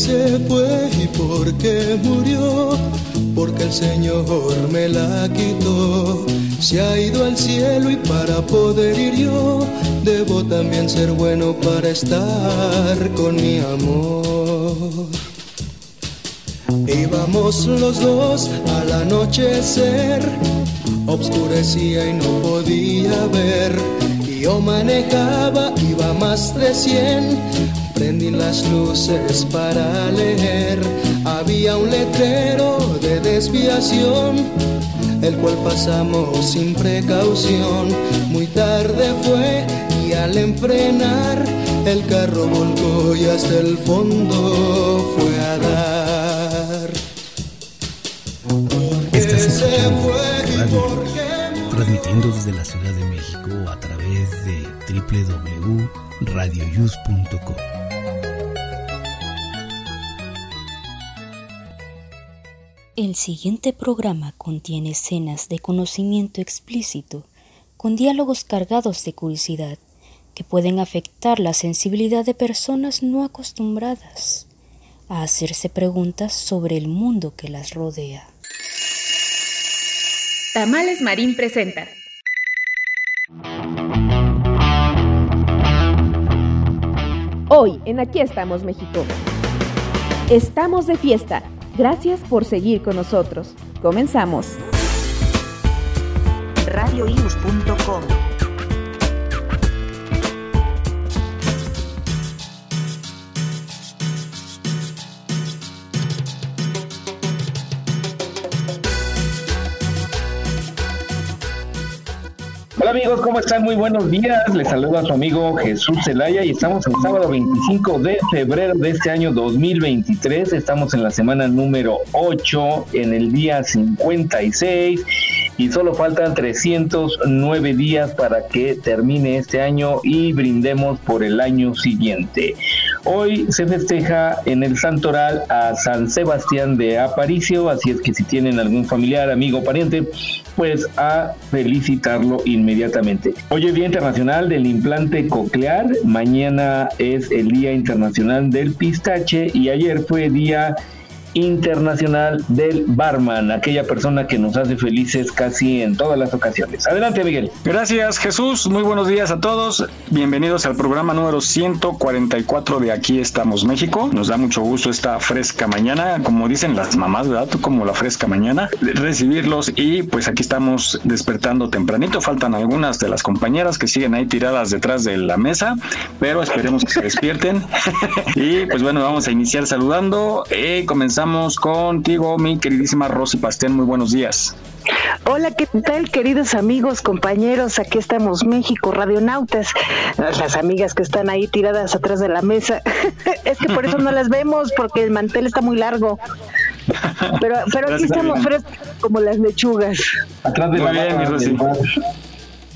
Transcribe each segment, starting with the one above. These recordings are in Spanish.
se fue y por qué murió, porque el Señor me la quitó. Se ha ido al cielo y para poder ir yo, debo también ser bueno para estar con mi amor. Íbamos los dos al anochecer, obscurecía y no podía ver. Yo manejaba, iba más de cien, prendí las luces para leer. Había un letrero de desviación, el cual pasamos sin precaución. Muy tarde fue y al enfrenar, el carro volcó y hasta el fondo fue a dar. Estás escuchando Radio Luz, transmitiendo desde la Ciudad de México a través de www.radioyus.com. El siguiente programa contiene escenas de conocimiento explícito con diálogos cargados de curiosidad que pueden afectar la sensibilidad de personas no acostumbradas a hacerse preguntas sobre el mundo que las rodea. Tamales Marín presenta. Hoy en Aquí estamos México. Estamos de fiesta. Gracias por seguir con nosotros. Comenzamos. Hola amigos, ¿cómo están? Muy buenos días. Les saluda a su amigo Jesús Zelaya y estamos el sábado 25 de febrero de este año 2023. Estamos en la semana número 8, en el día 56 y solo faltan 309 días para que termine este año y brindemos por el año siguiente. Hoy se festeja en el Santoral a San Sebastián de Aparicio, así es que si tienen algún familiar, amigo, pariente, pues a felicitarlo inmediatamente. Hoy es Día Internacional del Implante Coclear, mañana es el Día Internacional del Pistache y ayer fue Día Internacional del Barman, aquella persona que nos hace felices casi en todas las ocasiones. Adelante, Miguel. Gracias, Jesús. Muy buenos días a todos. Bienvenidos al programa número 144 de Aquí estamos México. Nos da mucho gusto esta fresca mañana, como dicen las mamás, ¿verdad? Como la fresca mañana, recibirlos y pues aquí estamos despertando tempranito. Faltan algunas de las compañeras que siguen ahí tiradas detrás de la mesa, pero esperemos que se despierten. y pues bueno, vamos a iniciar saludando. Eh, comenzamos contigo, mi queridísima Rosy Pastén. Muy buenos días. Hola, ¿qué tal, queridos amigos, compañeros? Aquí estamos, México, radionautas. Las amigas que están ahí tiradas atrás de la mesa. es que por eso no las vemos, porque el mantel está muy largo. Pero, pero aquí estamos frescos como las lechugas. Atrás de Muy la bien, Rosy.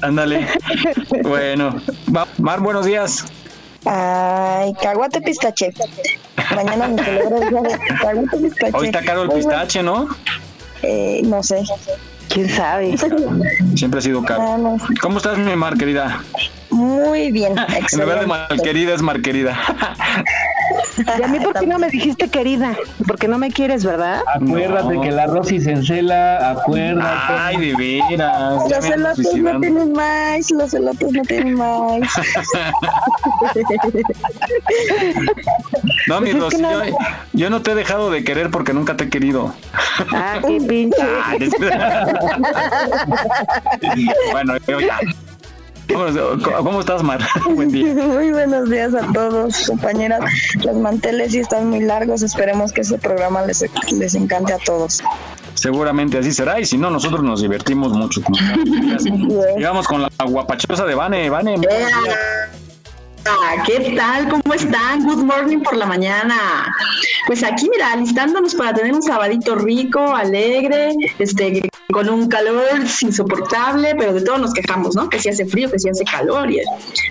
Ándale. bueno, va- Mar, buenos días. Ay, caguate pistache. Mañana me celebro el día de caguate pistache. Hoy está caro el pistache, ¿no? Eh, no sé. ¿Quién sabe? Siempre ha sido Ah, caro. no. ¿Cómo estás, mi Mar, querida? Muy bien, En lugar de querida, es Mar, querida. ¿Y a mí por qué no me dijiste querida? Porque no me quieres, ¿verdad? Acuérdate No. que la Rosy se encela, acuérdate. Ay, de veras. Los elotes no tienen más, los elotes no tienen más. No, mi Pues es Rosy, no- yo, yo no te he dejado de querer porque nunca te he querido. Ah, qué pinche. Ah, bueno, yo ya. ¿Cómo, estás, Mar? Buen día. Muy buenos días a todos, compañeras. Los manteles sí están muy largos. Esperemos que este programa les, les encante a todos. Seguramente así será, y si no, nosotros nos divertimos mucho. como Llegamos con la guapachosa de Vane. Vane, ¿Qué tal? ¿Cómo están? Good morning por la mañana. Pues aquí, mira, alistándonos para tener un sabadito rico, alegre, este, con un calor insoportable, pero de todo nos quejamos, ¿no? Que si hace frío, que si hace calor. Y,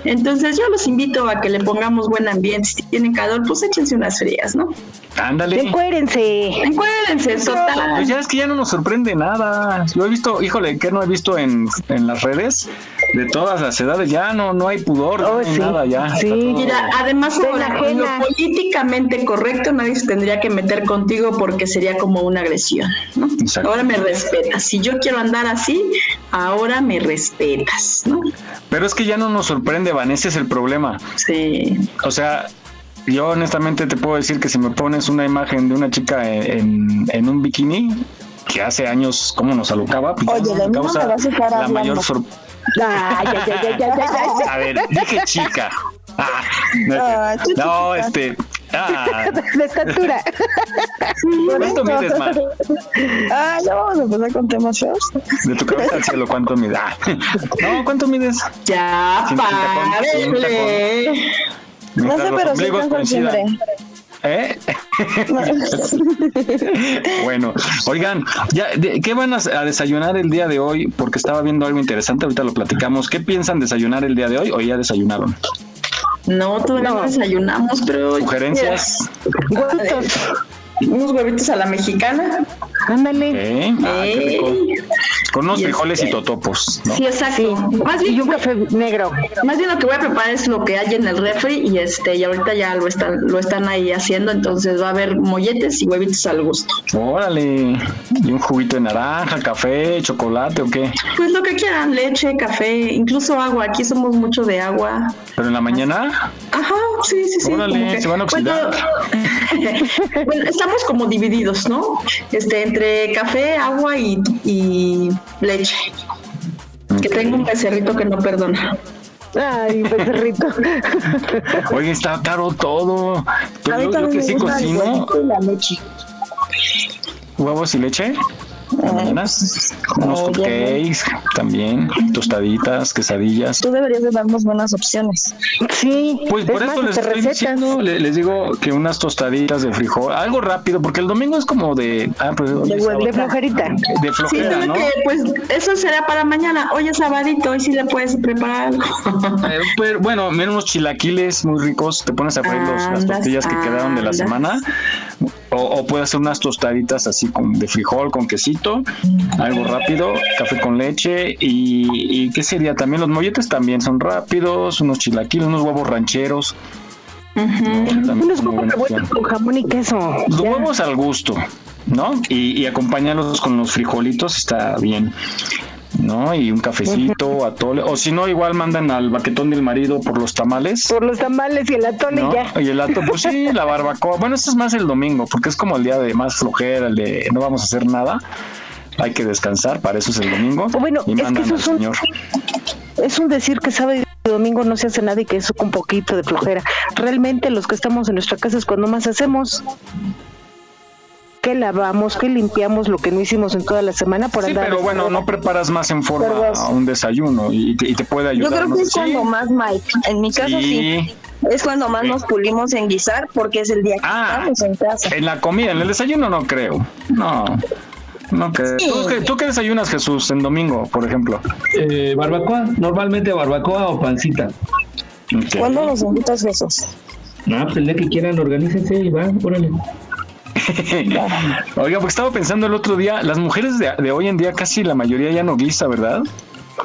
entonces yo los invito a que le pongamos buen ambiente. Si tienen calor, pues échense unas frías, ¿no? Ándale. Encuérense. Encuérdense, total. Pues ya es que ya no nos sorprende nada. Yo he visto, híjole, que no he visto en, en las redes de todas las edades. Ya no, no hay pudor, Oh, no hay sí. nada ya. Sí. Mira, además ahora, en lo políticamente correcto nadie se tendría que meter contigo porque sería como una agresión, ¿no? Ahora me respetas. Si yo quiero andar así, ahora me respetas, ¿no? Pero es que ya no nos sorprende, Van, ese es el problema. Sí. O sea, yo honestamente te puedo decir que si me pones una imagen de una chica en, en un bikini, que hace años cómo nos alocaba, pues Oye, no de no causa me vas a la hablando. mayor sorpresa. A ver, dije chica. Ah, no, es Ah, no, este. Ah, De estatura. ¿Cuánto mides, Mar? Ah, ya vamos a empezar con temas feos. De tu cabeza al cielo, ¿cuánto mides? Ah, No, ¿cuánto mides? Ya, párele. No sé, pero sí siempre. ¿Eh? bueno, oigan, ya, de- ¿qué van a, a desayunar el día de hoy? Porque estaba viendo algo interesante, ahorita lo platicamos. ¿Qué piensan desayunar el día de hoy o ya desayunaron? No, todavía no, desayunamos, pero. ¿Sugerencias? Huevitos. Unos huevitos a la mexicana. Ándale. ¿Eh? Ah, qué rico. Con unos Y frijoles y este- totopos, ¿no? Sí, exacto. Más Y bien, un café negro. más bien lo que voy a preparar es lo que hay en el refri y este y ahorita ya lo están lo están ahí haciendo, entonces va a haber molletes y huevitos al gusto. Órale. ¿Y un juguito de naranja, café, chocolate o qué? Pues lo que quieran, leche, café, incluso agua. Aquí somos mucho de agua. ¿Pero en la mañana? Ajá, sí, sí, sí. Órale, que- se van a oxidar. Bueno, bueno, estamos como divididos, ¿no? Este, entre café, agua y, y leche. Que tengo un becerrito que no perdona. Ay, becerrito. Oye, está caro todo. Pero yo, yo que sí cocino, huevito y la leche. huevos y leche. En la mañana. Unos cupcakes también, tostaditas, quesadillas. Tú deberías de darnos buenas opciones. Sí. Pues es por más, eso les estoy diciendo, le- les digo que unas tostaditas de frijol, algo rápido, porque el domingo es como de, ah, pues, De, de flojerita. de Sí, flojera, ¿no? que, pues eso será para mañana. Hoy es sabadito, hoy sí le puedes preparar algo. Eh, pero, bueno, mira unos chilaquiles muy ricos, te pones a freír los- las Andas, tortillas que quedaron de la andas. semana. O, o puedes hacer unas tostaditas así con de frijol con quesito, algo rápido, café con leche y, y qué sería también los molletes también son rápidos, unos chilaquiles, unos huevos rancheros. También Unos es muy huevos revueltos con jamón y queso. Los Ya. huevos al gusto, ¿no? Y, y acompañarlos con los frijolitos está bien. ¿No? Y un cafecito, atole. O si no, igual mandan al baquetón del marido por los tamales. Por los tamales y el atole ¿no? ya. Y el atole, pues sí, la barbacoa. Bueno, esto es más el domingo, porque es como el día de más flojera, el de no vamos a hacer nada. Hay que descansar, para eso es el domingo. Bueno, y es que mandan eso al es un- señor. Es un decir que sábado y domingo no se hace nada y que es un poquito de flojera. Realmente los que estamos en nuestra casa es cuando más hacemos. Que lavamos, que limpiamos lo que no hicimos en toda la semana por Sí, andar. pero bueno, no preparas más en forma a un desayuno y te, y te puede Yo ayudar. creo ¿no? que es Sí, cuando más, Mike. En mi caso sí. sí. Es cuando más Sí. nos pulimos en guisar porque es el día que Ah. estamos en casa. En la comida, en el desayuno no creo. No. No creo. ¿Tú, qué, tú qué desayunas, Jesús, en domingo, por ejemplo? Eh, barbacoa, normalmente barbacoa o pancita. Ok. ¿Cuándo nos invitas Jesús? Ah, pues el día que quieran, organícense y va, órale. Oiga, porque estaba pensando el otro día, las mujeres de, de hoy en día casi la mayoría ya no guisa, ¿verdad?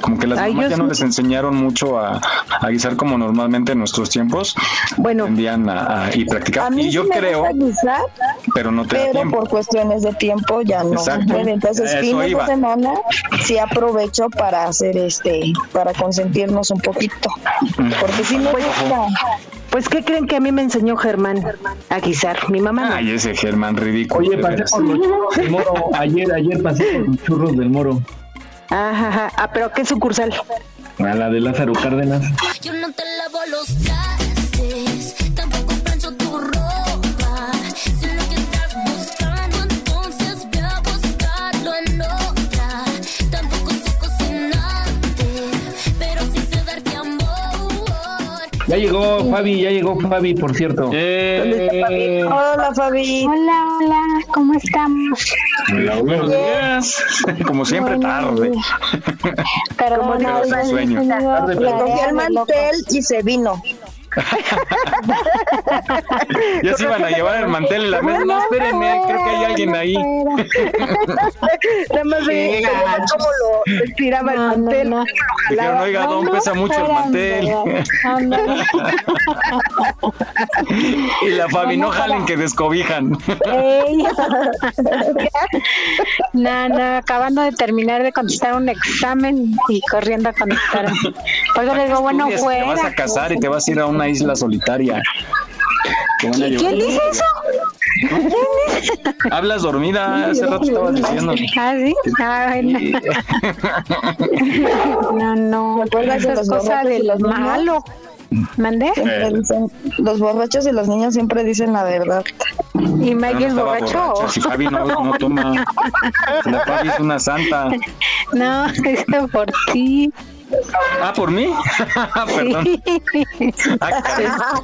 Como que las Ay, mamás ya no les enseñaron mucho a, a guisar como normalmente en nuestros tiempos Bueno, a, a- y A practicar. mí Y yo sí me creo, gusta guisar, pero no te da pero tiempo. por cuestiones de tiempo ya no puede. Entonces, Eso fines iba. de semana sí aprovecho para hacer este, para consentirnos un poquito. Porque si me gusta. Pues ¿qué creen que a mí me enseñó Germán a guisar? Mi mamá no. Ay, ese Germán ridículo. Oye, pasé por los churros del moro. Ayer, ayer pasé por los churros del moro. Ajá, ajá. Ah, pero ¿qué sucursal? A la de Lázaro Cárdenas. Yo no te lavo los Ya llegó Fabi, ya llegó Fabi, por cierto. Eh, Hola, Fabi. Hola, hola, ¿cómo estamos? hola, buenos días. Como siempre, tarde. Perdón, Pero sin sueño. Tarde, Le pero- cogió el mantel y se vino. Ya se iban a llevar el mantel en la mesa. No, espérenme, creo que hay alguien ahí. Nada más gachos. cómo lo estiraba el mantel, Dijeron, oiga, don, no, pesa mucho el mantel. y la Fabi, no No, no, jalen que descobijan. No, no, acabando de terminar de contestar un examen y corriendo a contestar. Por eso les digo, bueno, fuera. Te vas a casar y te vas a ir a una isla solitaria. Llevar- ¿Quién dice eso? Hablas dormida, hace rato estabas diciendo. Ah, sí. Ah, bueno. No, no. ¿Recuerdas de Esa es los cosa del los niños? malo. ¿Mandé? Dicen- los borrachos y los niños siempre dicen la verdad. ¿Y Maggie no es borracho? borracha, Si Fabi no, no toma. La Fabi es una santa. No, es por ti. Ah, ¿por mí? Perdón. Ah.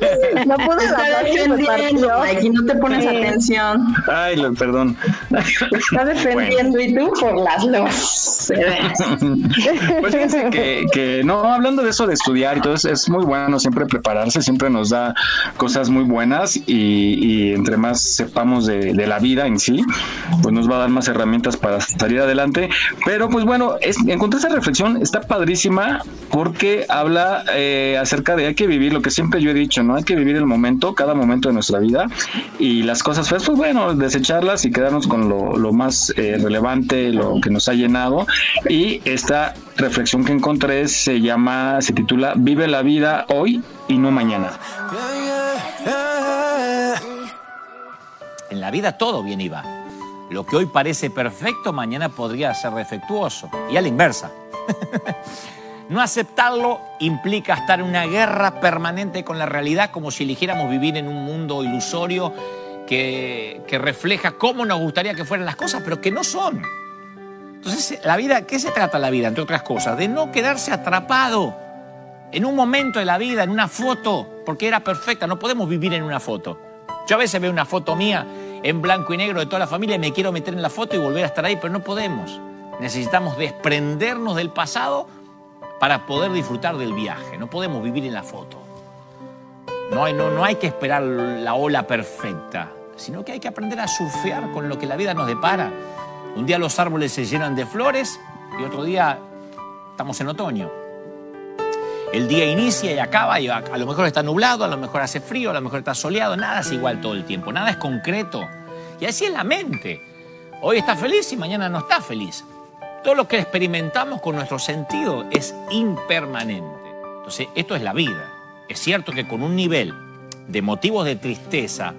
No pude Está hablar, defendiendo. Mikey, no te pones Sí. atención. Ay, lo- perdón. Está defendiendo y tú por las ve. Pues fíjense que, que no, hablando de eso de estudiar y todo, es, es muy bueno siempre prepararse, siempre nos da cosas muy buenas y, y entre más sepamos de, de la vida en sí, pues nos va a dar más herramientas para salir adelante. Pero pues bueno, es, encontré esa reflexión, está padrísima porque habla eh, acerca de hay que vivir lo que siempre yo he dicho, ¿no? Hay que vivir el momento, cada momento de nuestra vida y las cosas feas, pues bueno, desecharlas y quedarnos con lo, lo más eh, relevante, lo que nos ha llenado. Y esta reflexión que encontré se llama, se titula Vive la vida hoy y no mañana. En la vida todo bien va. Lo que hoy parece perfecto, mañana podría ser defectuoso. Y a la inversa. no aceptarlo implica estar en una guerra permanente con la realidad, como si eligiéramos vivir en un mundo ilusorio que, refleja cómo nos gustaría que fueran las cosas, pero que no son. Entonces, la vida, ¿qué se trata la vida, entre otras cosas? De no quedarse atrapado en un momento de la vida, en una foto, porque era perfecta. No podemos vivir en una foto. Yo a veces veo una foto mía en blanco y negro de toda la familia y me quiero meter en la foto y volver a estar ahí, pero no podemos. Necesitamos desprendernos del pasado para poder disfrutar del viaje. No podemos vivir en la foto. No hay, no, no hay que esperar la ola perfecta, sino que hay que aprender a surfear con lo que la vida nos depara. Un día los árboles se llenan de flores y otro día estamos en otoño. El día inicia y acaba y a, a lo mejor está nublado, a lo mejor hace frío, a lo mejor está soleado, nada es igual todo el tiempo, nada es concreto. Y así es la mente. Hoy está feliz y mañana no está feliz. Todo lo que experimentamos con nuestro sentido es impermanente. Entonces, esto es la vida. Es cierto que con un nivel de motivos de tristeza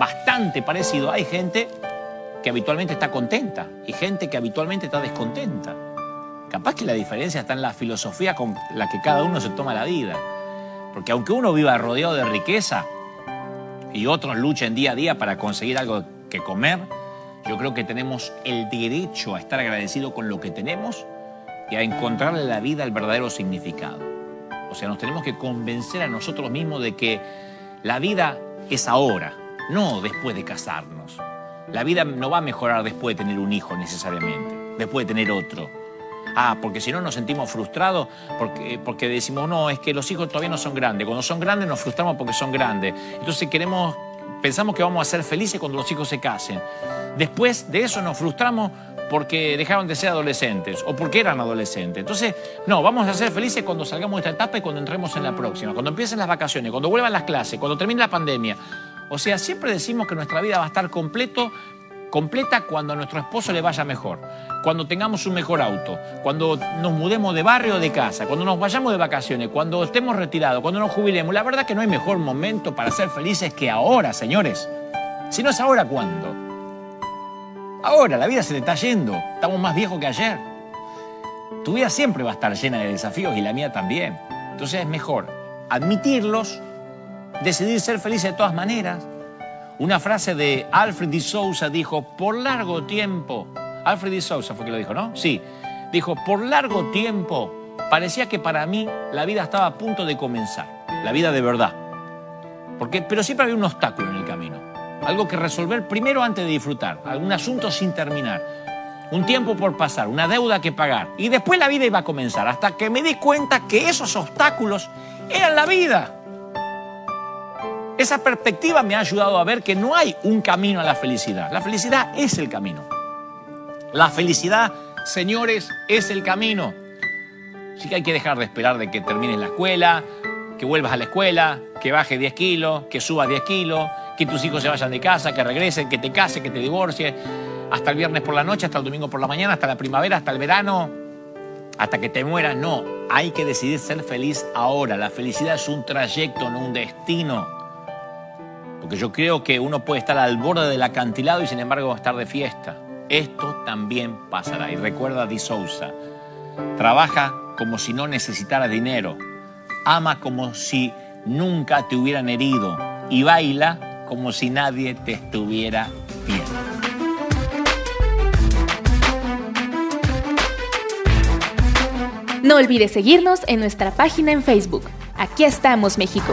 bastante parecido, hay gente que habitualmente está contenta y gente que habitualmente está descontenta. Capaz que la diferencia está en la filosofía con la que cada uno se toma la vida. Porque aunque uno viva rodeado de riqueza y otros luchen día a día para conseguir algo que comer, yo creo que tenemos el derecho a estar agradecido con lo que tenemos y a encontrarle la vida el verdadero significado. O sea, nos tenemos que convencer a nosotros mismos de que la vida es ahora, no después de casarnos. La vida no va a mejorar después de tener un hijo necesariamente, después de tener otro. Ah, porque si no nos sentimos frustrados porque, porque decimos, no, es que los hijos todavía no son grandes. Cuando son grandes nos frustramos porque son grandes. Entonces queremos, pensamos que vamos a ser felices cuando los hijos se casen. Después de eso nos frustramos porque dejaron de ser adolescentes o porque eran adolescentes. Entonces, no, vamos a ser felices cuando salgamos de esta etapa y cuando entremos en la próxima, cuando empiecen las vacaciones, cuando vuelvan las clases, cuando termine la pandemia. O sea, siempre decimos que nuestra vida va a estar completo, completa cuando a nuestro esposo le vaya mejor, cuando tengamos un mejor auto, cuando nos mudemos de barrio o de casa, cuando nos vayamos de vacaciones, cuando estemos retirados, cuando nos jubilemos. La verdad que no hay mejor momento para ser felices que ahora, señores. Si no es ahora, ¿cuándo? Ahora, la vida se te está yendo. Estamos más viejos que ayer. Tu vida siempre va a estar llena de desafíos y la mía también. Entonces es mejor admitirlos, decidir ser feliz de todas maneras. Una frase de Alfred de Sousa dijo, por largo tiempo, Alfred de Sousa fue que lo dijo, ¿no? Sí, dijo, por largo tiempo parecía que para mí la vida estaba a punto de comenzar, la vida de verdad. Porque, pero siempre había un obstáculo en el camino, algo que resolver primero antes de disfrutar, algún asunto sin terminar, un tiempo por pasar, una deuda que pagar. Y después la vida iba a comenzar, hasta que me di cuenta que esos obstáculos eran la vida. Esa perspectiva me ha ayudado a ver que no hay un camino a la felicidad. La felicidad es el camino. La felicidad señores, es el camino. Sí que hay que dejar de esperar de que termines la escuela, que vuelvas a la escuela, que bajes 10 kilos, que subas 10 kilos, que tus hijos se vayan de casa, que regresen, que te cases, que te divorcies, hasta el viernes por la noche, hasta el domingo por la mañana, hasta la primavera, hasta el verano, hasta que te mueras. No, hay que decidir ser feliz ahora. La felicidad es un trayecto, no un destino. Porque yo creo que uno puede estar al borde del acantilado y sin embargo estar de fiesta. Esto también pasará. Y recuerda Di Souza, trabaja como si no necesitara dinero, ama como si nunca te hubieran herido y baila como si nadie te estuviera viendo. No olvides seguirnos en nuestra página en Facebook. Aquí estamos, México.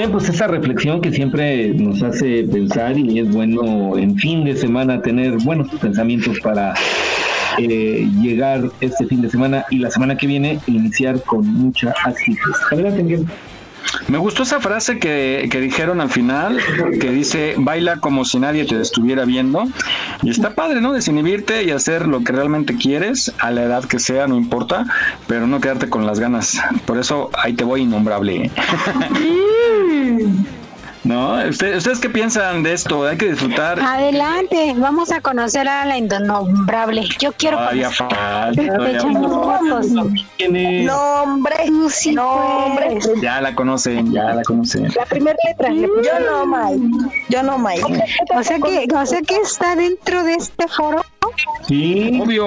Bien, pues esa reflexión que siempre nos hace pensar y es bueno en fin de semana tener buenos pensamientos para eh, llegar este fin de semana y la semana que viene iniciar con mucha actitud. Adelante. Me gustó esa frase que, que dijeron al final, que dice, baila como si nadie te estuviera viendo. Y está padre, ¿no? Desinhibirte y hacer lo que realmente quieres, a la edad que sea, no importa, pero no quedarte con las ganas. Por eso ahí te voy innombrable. ¿No? ¿Ustedes, ¿Ustedes qué piensan de esto? Hay que disfrutar. Adelante, vamos a conocer a la innombrable. Yo quiero Todavía conocer. falta, todavía fotos. ¿Quién es? Nombre, Sí, nombre. Ya la conocen, ya la conocen. La primera letra. Yo no, Mike. Yo no, Mike. O sea que, o sea que está dentro de este foro. Sí, Obvio.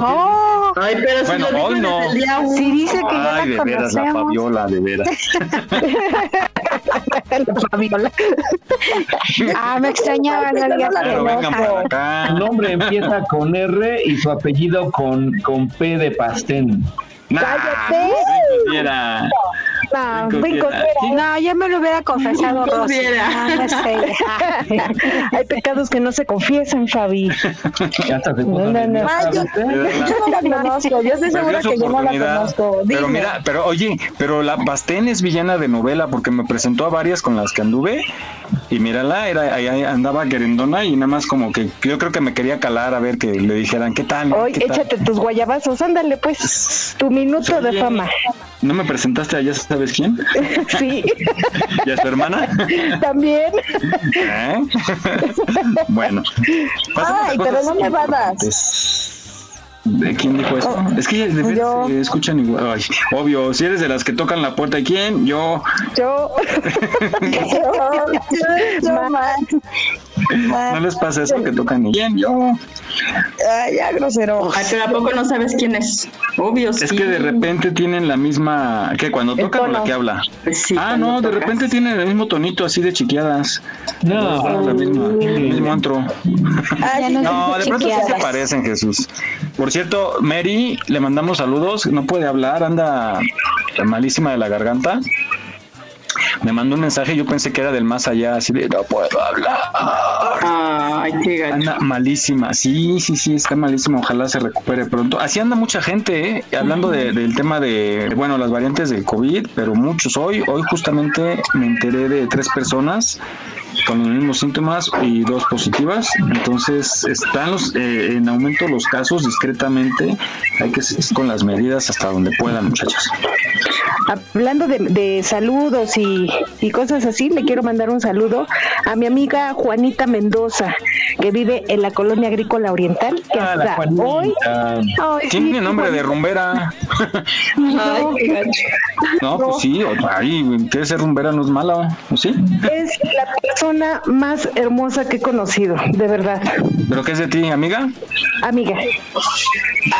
Oh, Ay, pero si Bueno, hoy no. dice que ya Ay, la de veras, la. Fabiola, de veras. Fabiola. Ah, me extrañaba día Claro, vengan por acá. su nombre empieza con R y su apellido con, con P de pastén. Nah, ¡Cállate! No, con con No, ya me lo hubiera confesado Rosy. No, no fea. Hay pecados que no se confiesan, Fabi. Ya puso No, no, no. Ay, yo, yo no la conozco. Yo estoy segura que yo no la conozco. Pero Dime. mira, pero oye, pero la Bastén es villana de novela porque me presentó a varias con las que anduve y mírala, era ahí andaba querendona y nada más como que yo creo que me quería calar a ver que le dijeran qué tal. Hoy ¿Qué tal?". échate tus guayabazos, ándale pues, tu minuto de fama. ¿No me presentaste a ya sabes quién? Sí, ¿Y a su hermana? también. ¿Eh? bueno. Ay, pero no me vadas. ¿De quién dijo eso? es que de veras Yo. se escuchan igual. Ay, obvio, si eres de las que tocan la puerta, ¿y quién? Yo. Yo. yo, No les pasa eso que tocan y quién? Yo. Ay, ya, grosero. Ay, pero ¿a poco no sabes quién es? Obvio, sí. Es que de repente tienen la misma. ¿Qué? Cuando tocan o la que habla. Sí, ah, no, de repente tienen el mismo tonito así de chiqueadas. No, Ah, la misma, el mismo antro. Ya no, No, de pronto sí se parecen, Jesús. Por cierto, Mary, le mandamos saludos. No puede hablar, anda malísima de la garganta. Me mandó un mensaje, yo pensé que era del más allá, así de no puedo hablar. Ay, qué. Anda malísima, sí, sí, sí, está malísima. Ojalá se recupere pronto. Así anda mucha gente, ¿eh? hablando de- del tema de, bueno, las variantes del COVID, pero muchos. Hoy, hoy justamente me enteré de tres personas con los mismos síntomas y dos positivas. Entonces están los, eh, en aumento los casos discretamente. Hay que seguir con las medidas hasta donde puedan, muchachos. Hablando de, de saludos y, y cosas así, le quiero mandar un saludo a mi amiga Juanita Mendoza, que vive en la colonia agrícola oriental, que Ah, hasta Juanita. hoy... Ay, Tiene sí, nombre de rumbera. Gacho. No, pues sí, ay, que ser rumbera no es mala, ¿o sí? Es la persona más hermosa que he conocido, de verdad, ¿Pero qué es de ti, amiga? amiga.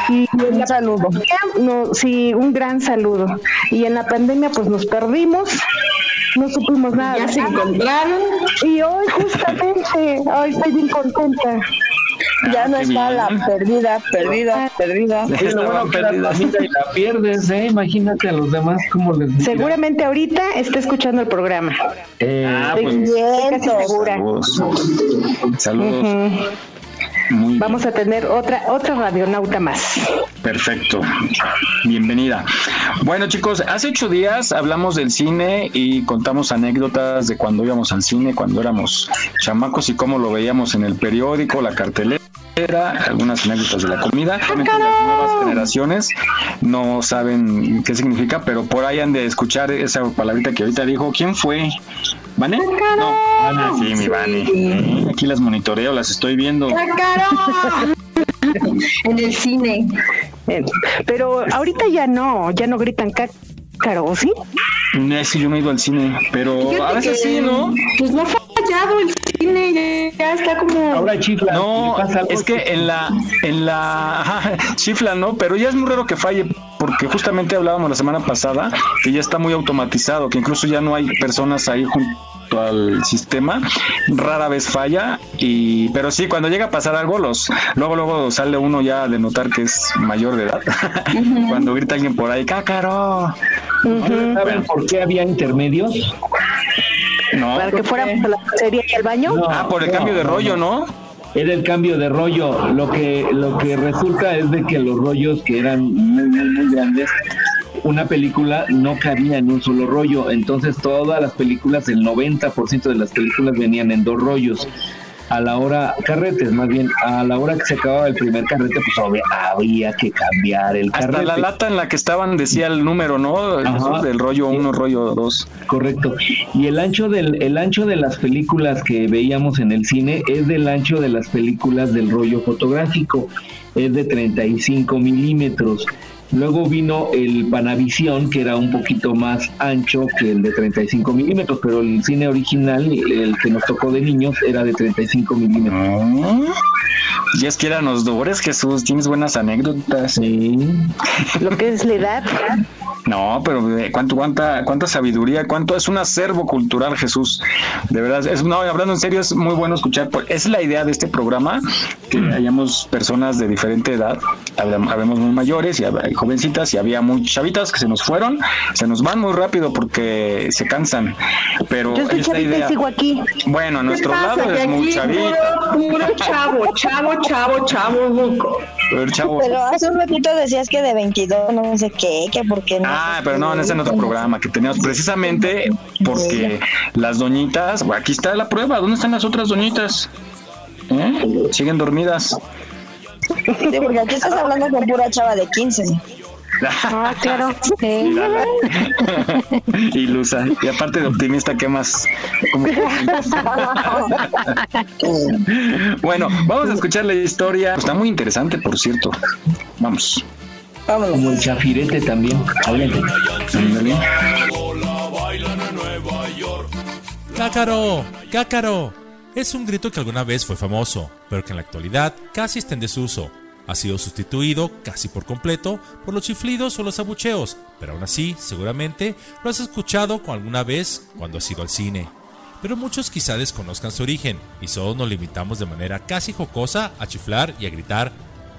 Y un saludo. No, sí, un gran saludo. Y en la pandemia pues nos perdimos, no supimos nada. Ya se encontraron. Y hoy justamente, hoy estoy bien contenta. Ya no está la perdida, perdida, perdida. Es lo bueno que la y la pierdes, ¿eh? Imagínate a los demás cómo les dirá. Seguramente ahorita está escuchando el programa. Eh, Ah, Estoy pues, casi segura. saludos. Saludos. Muy Vamos a tener otra otra radionauta más. Perfecto. Bienvenida. Bueno, chicos, hace ocho días hablamos del cine y contamos anécdotas de cuando íbamos al cine, cuando éramos chamacos y cómo lo veíamos en el periódico, la cartelera, algunas anécdotas de la comida. Obviamente las nuevas generaciones no saben qué significa, pero por ahí han de escuchar esa palabrita que ahorita dijo. ¿Quién fue? ¿Vane? No. Sí, mi Vane. Eh, Aquí las monitoreo, las estoy viendo. en el cine. Eh, Pero ahorita ya no, ya no gritan cácaro, ¿o ¿sí? No, es que yo no he ido al cine, pero Fíjate a veces que, sí, ¿no? Pues no ha fallado el cine, ya, ya está como. Ahora chifla. No, es que en la, en la, ajá, chifla, ¿no? Pero ya es muy raro que falle, porque justamente hablábamos la semana pasada que ya está muy automatizado, que incluso ya no hay personas ahí junto al sistema, rara vez falla, y pero sí, cuando llega a pasar algo, los, luego, luego sale uno ya de notar que es mayor de edad, cuando grita alguien por ahí, cácaro. ¿Saben por qué había intermedios? No, Para que fuéramos a la serie y al baño. No, ah, por el no, cambio de no, rollo, ¿no? Era el cambio de rollo. Lo que, lo que resulta es de que los rollos que eran muy, muy, muy grandes, una película no cabía en un solo rollo. Entonces todas las películas, el 90% de las películas venían en dos rollos. A la hora, carretes más bien, a la hora que se acababa el primer carrete, pues obvio, había que cambiar el Hasta carrete. la lata en la que estaban decía el número, ¿no? Ajá. Del rollo 1, rollo 2. Correcto. Y el ancho del el ancho de las películas que veíamos en el cine es del ancho de las películas del rollo fotográfico, es de 35 milímetros. Luego vino el Panavisión, que era un poquito más ancho que el de 35 milímetros, pero el cine original, el que nos tocó de niños, era de 35 milímetros. Y es que eran los dobres, Jesús, tienes buenas anécdotas. Sí. Lo que es la edad. No, pero eh, cuánto, cuánta, cuánta sabiduría, cuánto es un acervo cultural, Jesús. De verdad, es, no, hablando en serio, es muy bueno escuchar. pues, Es la idea de este programa, que hayamos personas de diferente edad, habemos muy mayores y jovencitas, y había muy chavitas que se nos fueron, se nos van muy rápido porque se cansan. Pero Yo esta chavita y idea, sigo aquí. bueno, a nuestro pasa? lado es muy aquí chavita. Puro, puro chavo, chavo, chavo, chavo, buco. Pero, chavo, Pero hace un ratito decías que de 22, no sé qué, que porque no. Ah, pero no, en ese en otro programa que teníamos precisamente porque las doñitas, bueno, aquí está la prueba, ¿dónde están las otras doñitas? ¿Eh? Siguen dormidas. Sí, porque aquí estás hablando con pura chava de 15. Ah, claro. Sí. Ilusa. Y aparte de optimista, ¿qué más? ¿Cómo? bueno, vamos a escuchar la historia. Está muy interesante, por cierto. Vamos. Como el chafirete también. ¡Cácaro! ¡Cácaro! Es un grito que alguna vez fue famoso, pero que en la actualidad casi está en desuso. Ha sido sustituido casi por completo por los chiflidos o los abucheos, pero aún así, seguramente lo has escuchado con alguna vez cuando has ido al cine. Pero muchos quizá desconozcan su origen y solo nos limitamos de manera casi jocosa a chiflar y a gritar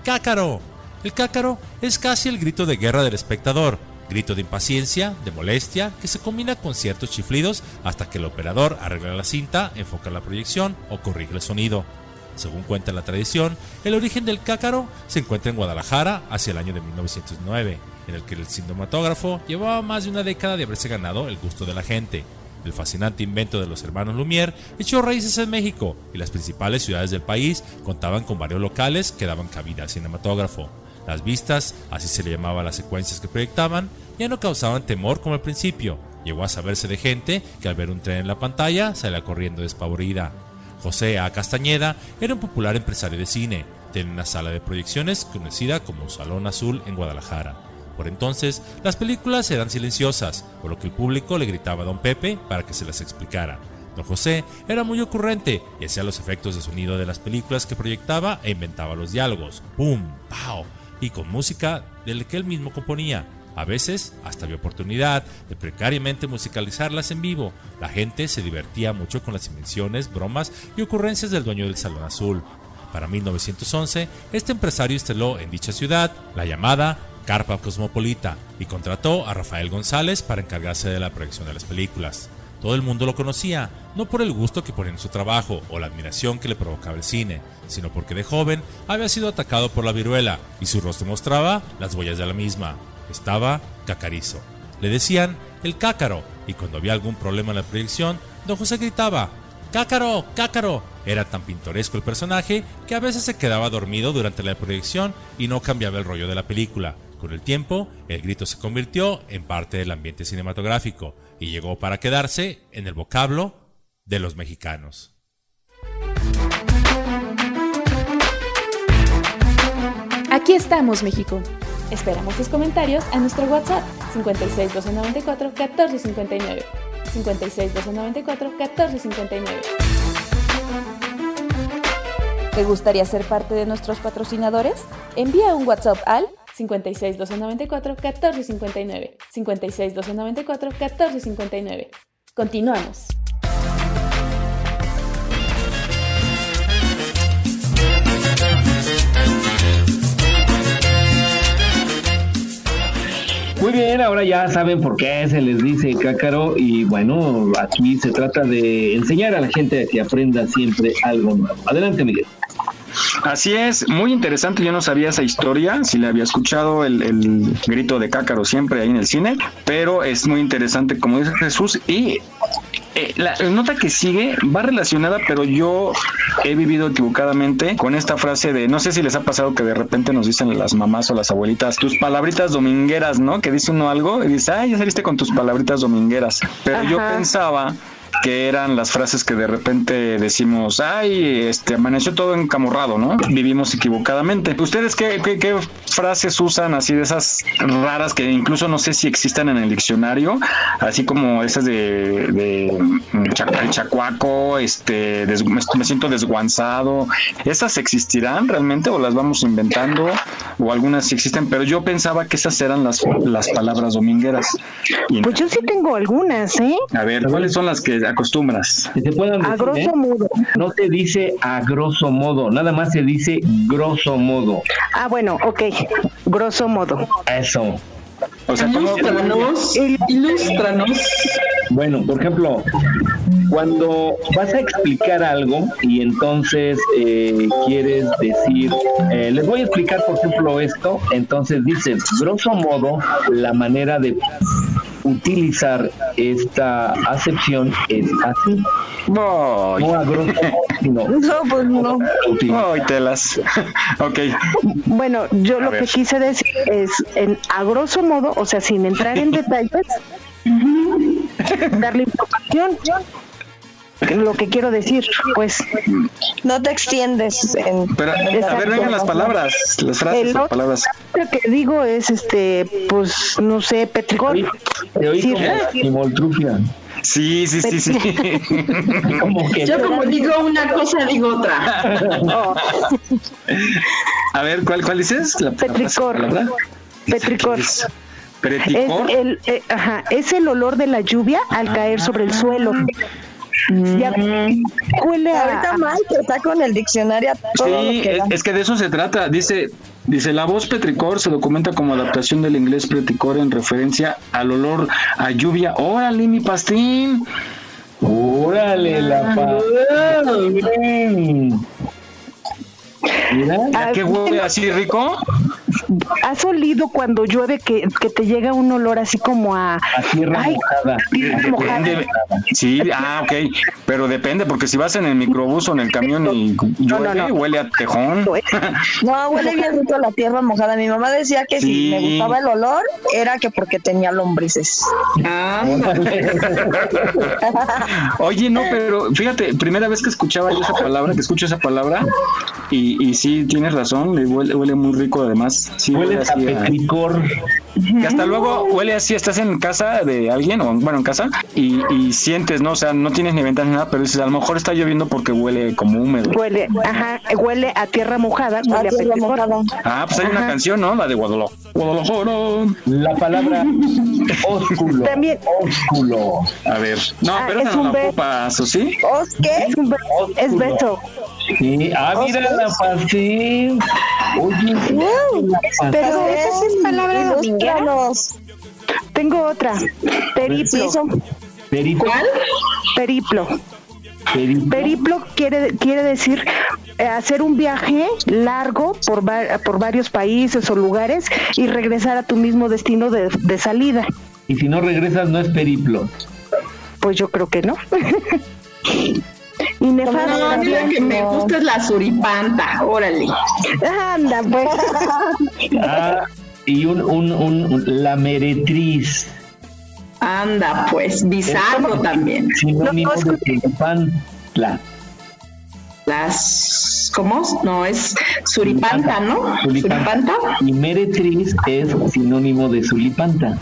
¡Cácaro! El cácaro es casi el grito de guerra del espectador, grito de impaciencia, de molestia, que se combina con ciertos chiflidos hasta que el operador arregla la cinta, enfoca la proyección o corrige el sonido. Según cuenta la tradición, el origen del cácaro se encuentra en Guadalajara hacia el año de 1909, en el que el cinematógrafo llevaba más de una década de haberse ganado el gusto de la gente. El fascinante invento de los hermanos Lumière echó raíces en México y las principales ciudades del país contaban con varios locales que daban cabida al cinematógrafo. Las vistas, así se le llamaba a las secuencias que proyectaban, ya no causaban temor como al principio. Llegó a saberse de gente que al ver un tren en la pantalla salía corriendo despavorida. José A. Castañeda era un popular empresario de cine. Tenía una sala de proyecciones conocida como Salón Azul en Guadalajara. Por entonces, las películas eran silenciosas, por lo que el público le gritaba a don Pepe para que se las explicara. Don José era muy ocurrente y hacía los efectos de sonido de las películas que proyectaba e inventaba los diálogos. ¡Pum! ¡Pau! Y con música del que él mismo componía. A veces hasta había oportunidad de precariamente musicalizarlas en vivo. La gente se divertía mucho con las invenciones, bromas y ocurrencias del dueño del Salón Azul. Para 1911, este empresario instaló en dicha ciudad la llamada Carpa Cosmopolita y contrató a Rafael González para encargarse de la proyección de las películas. Todo el mundo lo conocía, no por el gusto que ponía en su trabajo o la admiración que le provocaba el cine, sino porque de joven había sido atacado por la viruela y su rostro mostraba las huellas de la misma. Estaba cacarizo. Le decían el cácaro y cuando había algún problema en la proyección, don José gritaba ¡Cácaro! ¡Cácaro! Era tan pintoresco el personaje que a veces se quedaba dormido durante la proyección y no cambiaba el rollo de la película. Con el tiempo, el grito se convirtió en parte del ambiente cinematográfico y llegó para quedarse en el vocablo de los mexicanos. Aquí estamos, México. Esperamos tus comentarios a nuestro WhatsApp 56 294 1459. 56 294 1459. ¿Te gustaría ser parte de nuestros patrocinadores? Envía un WhatsApp al 56 294 1459. 56 294 1459. Continuamos. Muy bien, ahora ya saben por qué se les dice cácaro y bueno, aquí se trata de enseñar a la gente a que aprenda siempre algo nuevo. Adelante, Miguel. Así es, muy interesante. Yo no sabía esa historia, si le había escuchado el, el grito de cácaro siempre ahí en el cine, pero es muy interesante, como dice Jesús, y eh, la nota que sigue va relacionada, pero yo he vivido equivocadamente con esta frase de, no sé si les ha pasado que de repente nos dicen las mamás o las abuelitas, tus palabritas domingueras, ¿no? Que dice uno algo y dice, ay, ya saliste con tus palabritas domingueras. Pero yo pensaba que eran las frases que de repente decimos, ay, este amaneció todo encamorrado, ¿no? Vivimos equivocadamente. ¿Ustedes qué, qué, qué frases usan así de esas raras que incluso no sé si existan en el diccionario? Así como esas de, de mm, el chacuaco, este, des- me, siento desguanzado. ¿Estas existirán realmente o las vamos inventando? O algunas sí existen, pero yo pensaba que esas eran las, las palabras domingueras. Y- Pues yo sí tengo algunas, ¿eh? a ver, ¿cuáles son las que acostumbras? Te puedan A grosso ¿eh? modo. No se dice a grosso modo, nada más se dice grosso modo. Ah, bueno, ok. Grosso modo. Eso. O sea, ¿cómo- Ilústranos, ilústranos. Bueno, por ejemplo, cuando vas a explicar algo y entonces eh, quieres decir, eh, les voy a explicar por ejemplo esto, entonces dices, grosso modo, la manera de utilizar esta acepción es así. Voy. No a grosso modo, sino No, pues no. Ay, telas. ok. Bueno, yo A lo ver. que quise decir es, en, a grosso modo, o sea, sin entrar en detalles, darle información. Lo que quiero decir, pues. No te extiendes en. Pero, a ver, vengan las palabras, las frases, El las otro palabras. que digo es, este, pues, no sé, petricor. te oí Sí, ¿eh? la. Sí, sí, sí, sí. Como que Yo como digo una cosa, digo otra. A ver, ¿cuál, cuál dices? La, la frase, Petricor. petricor. Es el, eh, ajá, es el olor de la lluvia al caer sobre el suelo. Ya huele a, Ahorita Mike está con el diccionario todo Sí, que es, que de eso se trata. Dice, dice la voz petricor se documenta como adaptación del inglés preticor en referencia al olor a lluvia. Órale, mi pastín. Órale, la pa... Mira, ¿A qué huele así rico? ¿Has olido cuando llueve que, que te llega un olor así como a, a tierra Ay, mojada. tierra mojada? Depende. Sí, ah, ok. Pero depende, porque si vas en el microbús o en el camión y llueve, no. huele a tejón. No, huele bien rico la tierra mojada. Mi mamá decía que Sí. si me gustaba el olor, era que porque tenía lombrices. Ah, Oye, no, pero fíjate, primera vez que escuchaba yo esa palabra, que escucho esa palabra, y, y sí, tienes razón, le huele, huele muy rico además. Sí, Huele a así a- petricor. Y hasta luego huele así, estás en casa de alguien, o bueno, en casa, y, y sientes, ¿no? O sea, no tienes ni ventanas ni nada, pero dices, a lo mejor está lloviendo porque huele como húmedo. Huele, ajá, huele a tierra mojada, huele a tierra petricor. mojada. Ah, pues hay una canción, ¿no? La de Guadalajara. Guadalajara. La palabra ósculo. También. Ósculo. A ver. No, Ah, pero es no un la be- ocupas, ¿o sí? ¿Os qué? Es, un be- es beso. Sí, ah, mira la pasé. Oye, la pasé. Pero esa es palabra. Tengo otra. Periplo. Periplo. ¿Cuál? Periplo. Periplo. Periplo quiere, quiere decir eh, hacer un viaje largo por, va- por varios países o lugares y regresar a tu mismo destino de, de salida. Y si no regresas, no es periplo. Pues yo creo que no. y nefasto No, a mí la también. que me gusta es la suripanta, órale. Anda, pues. Ah, y un, un, un, un- la meretriz. Anda, pues, bizarro también. Sinónimo de suripantla. Las, ¿cómo? No, es suripanta, ¿no? Suripanta. Y meretriz es sinónimo de sulipanta.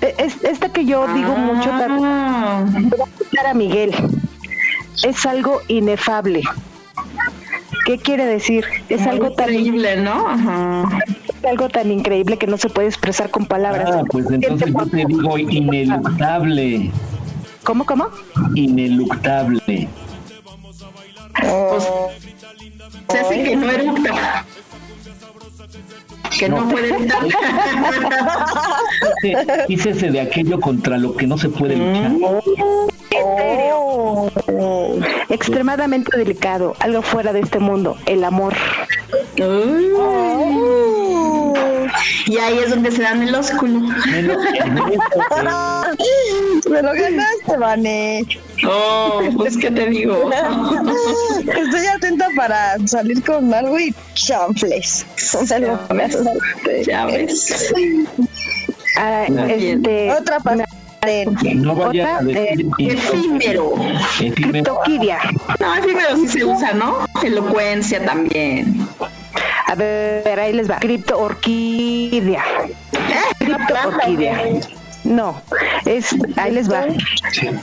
Eh, Es, esta que yo digo mucho también. Ah. Voy a citar a Miguel. Es algo inefable. ¿Qué quiere decir? Es algo tan increíble, ¿no? Ajá. Es algo tan increíble que no se puede expresar con palabras. Ah, pues entonces yo te digo ineluctable. ¿Cómo, cómo? Ineluctable. Pues, se hace que no eructa. Que no, No. puede eructar. Dícese de aquello contra lo que no se puede luchar. Extremadamente delicado, algo fuera de este mundo, el amor. Y ahí es donde se dan el ósculo. Me lo ganaste, Vane. Oh, pues qué te digo. Estoy atenta para salir con algo y chanfles. Ya ves. Ah, este, Otra pasada. No vayas Otra, eh, Efímero. No, efímero sí se usa, ¿no? Elocuencia también. A ver, ahí les va. Criptoorquídea. Criptoorquídea. No, es, ahí les va.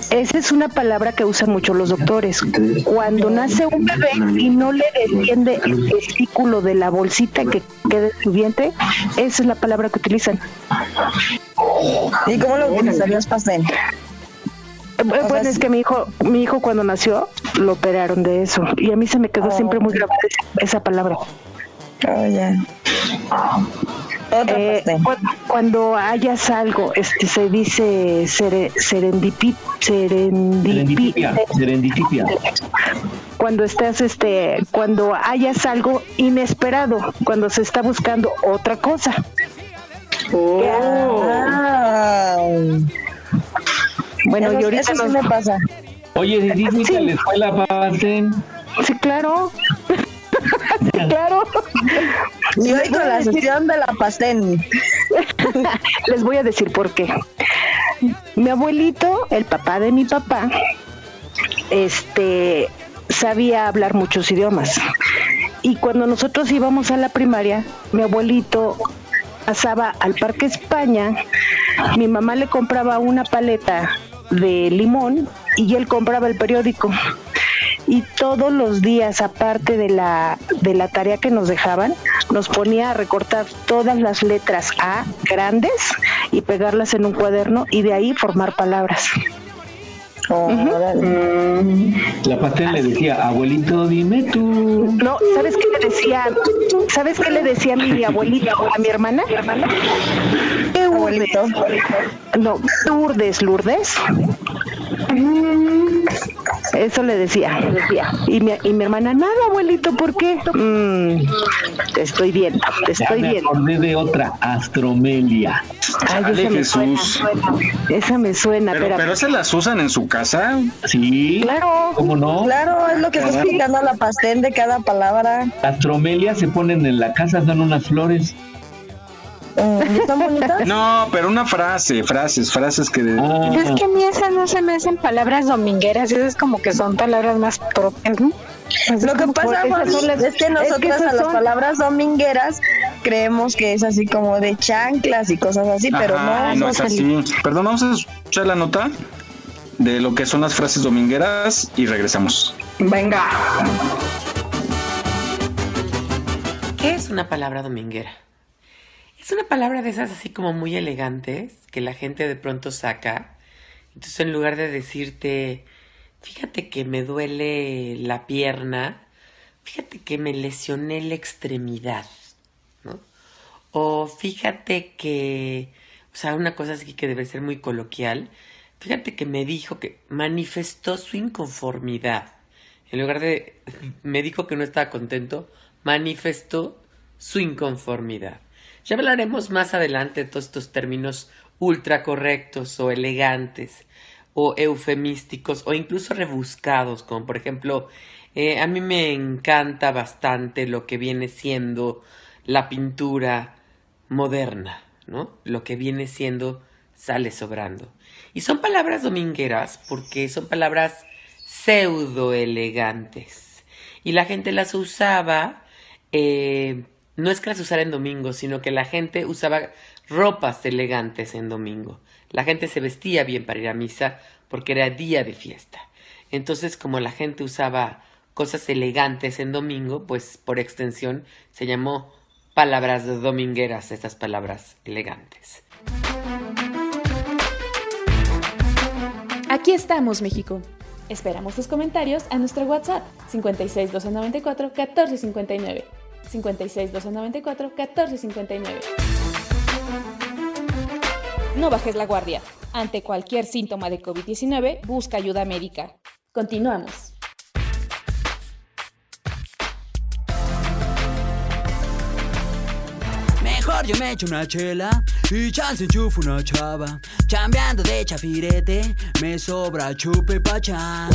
Esa es una palabra que usan mucho los doctores. Cuando nace un bebé y no le desciende el testículo de la bolsita que queda en su vientre, esa es la palabra que utilizan. ¿Y cómo lo utilizarías, Pastel? Eh, Bueno, es que mi hijo, mi hijo cuando nació lo operaron de eso y a mí se me quedó siempre muy grabada esa, esa palabra. Oh, ya. Eh, cu- cuando hayas algo, este se dice serendipi, serendipi- Serendipia. Serendipia. cuando estás este cuando hayas algo inesperado, cuando se está buscando otra cosa. Ah. Bueno, Eso- y ahorita eso sí me pasa. Oye, ¿dijiste a la escuela, Pasen? Sí, claro. Claro. Y hoy con la sesión de la pastel. Les voy a decir por qué. Mi abuelito, el papá de mi papá, este sabía hablar muchos idiomas. Y cuando nosotros íbamos a la primaria, mi abuelito pasaba al Parque España, mi mamá le compraba una paleta de limón y él compraba el periódico. Y todos los días, aparte de la, de la tarea que nos dejaban, nos ponía a recortar todas las letras A grandes y pegarlas en un cuaderno y de ahí formar palabras. La pastel le decía, abuelito, dime tú. No, ¿sabes qué le decía? ¿Sabes qué le decía mi abuelita a mi hermana? ¿Qué urdes? No, ¿qué urdes, Lourdes? Eso le decía. Y mi, y mi hermana, nada, abuelito, ¿por qué? "Mm, te estoy viendo, te Ya estoy me viendo. acordé de otra, Astromelia. Ay, Chale, esa me suena, Jesús. esa me suena, Pero, pero se las usan en su casa. Sí. Claro. ¿Cómo no? Claro, es lo que está explicando la pastel de cada palabra. Astromelia se ponen en la casa, son unas flores. ¿Están bonitas? No, pero una frase, frases, frases que... de- Ah, Es que a mí esas no se me hacen palabras domingueras, esas como que son palabras más propias, ¿no? Lo que pasa Esas Juan, son las- es que a las son- palabras domingueras creemos que es así como de chanclas y cosas así, pero no. no es así. Perdón, vamos a escuchar la nota de lo que son las frases domingueras y regresamos. Venga. ¿Qué es una palabra dominguera? Es una palabra de esas así como muy elegantes que la gente de pronto saca. Entonces en lugar de decirte, fíjate que me duele la pierna, fíjate que me lesioné la extremidad, ¿no? O fíjate que, o sea, una cosa así que debe ser muy coloquial, fíjate que me dijo que manifestó su inconformidad. En lugar de, me dijo que no estaba contento, manifestó su inconformidad. Ya hablaremos más adelante de todos estos términos ultra correctos o elegantes o eufemísticos o incluso rebuscados, como por ejemplo, eh, a mí me encanta bastante lo que viene siendo la pintura moderna, ¿no? Lo que viene siendo sale sobrando. Y son palabras domingueras porque son palabras pseudo elegantes. Y la gente las usaba, eh, no es que las usara en domingo, sino que la gente usaba ropas elegantes en domingo. La gente se vestía bien para ir a misa porque era día de fiesta. Entonces, como la gente usaba cosas elegantes en domingo, pues por extensión se llamó palabras domingueras, estas palabras elegantes. Aquí estamos, México. Esperamos tus comentarios a nuestro WhatsApp 56 294 1459. 56 294 1459. No bajes la guardia. Ante cualquier síntoma de COVID-19, busca ayuda médica. Continuamos. Mejor yo me echo una chela y chance enchufo una chava. Chambeando de chafirete, me sobra chupe pachanga.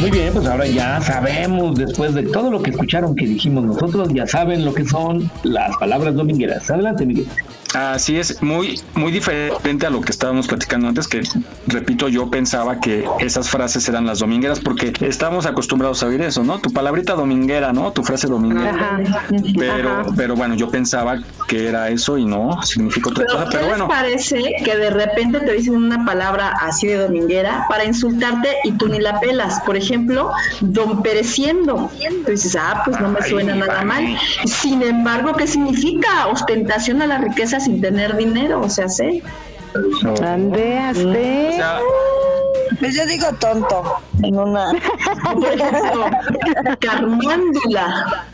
Muy bien, pues ahora ya sabemos, después de todo lo que escucharon que dijimos nosotros, ya saben lo que son las palabras domingueras. Adelante, Miguel. Así es, muy, muy diferente a lo que estábamos platicando antes, que repito, yo pensaba que esas frases eran las domingueras, porque estamos acostumbrados a oír eso, ¿no? Tu palabrita dominguera, ¿no? Tu frase dominguera. Ajá. Pero, Ajá. pero bueno, yo pensaba que era eso y no, significa otra Pero, cosa, ¿qué pero les bueno. parece que de repente te dicen una palabra así de dominguera para insultarte y tú ni la pelas? Por ejemplo, don pereciendo. Tú dices, ah, pues no me Ay, suena nada mal. Sin embargo, ¿qué significa? Ostentación a la riqueza sin tener dinero, o sea, sé. Andeaste. O sea, Pues yo digo tonto. En una. Carmándula.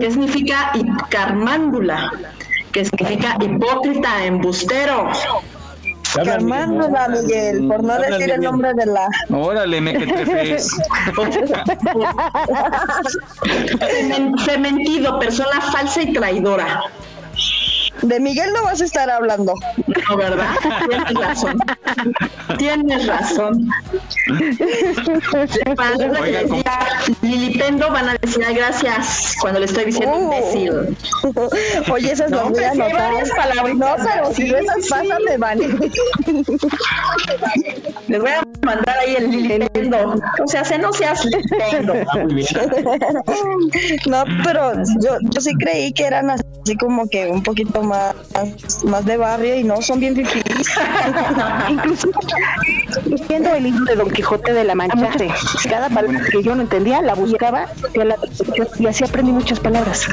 ¿Qué significa carmándula? Que significa hipócrita, embustero. Calmándola, Miguel, por no Háblale, decir el nombre de la. órale, me que te Fementido, persona falsa y traidora. De Miguel no vas a estar hablando. No, ¿verdad? Tienes razón. Tienes razón. Oigan, Lilipendo van a decir, ay, gracias, cuando le estoy diciendo Uh. imbécil. Oye, esas No, las voy a pues sí, anotar. varias palabritas No, pero si así, esas sí. pasan, me van. Les voy a mandar ahí el Lilipendo. O sea, se no seas Lilipendo. Ah. No, pero yo, yo sí creí que eran así como que un poquito más, más de barrio y no, son bien difíciles. Incluso viendo el libro de Don Quijote de la Mancha, cada palabra que yo no entendía la buscaba y, a la- y así aprendí muchas palabras.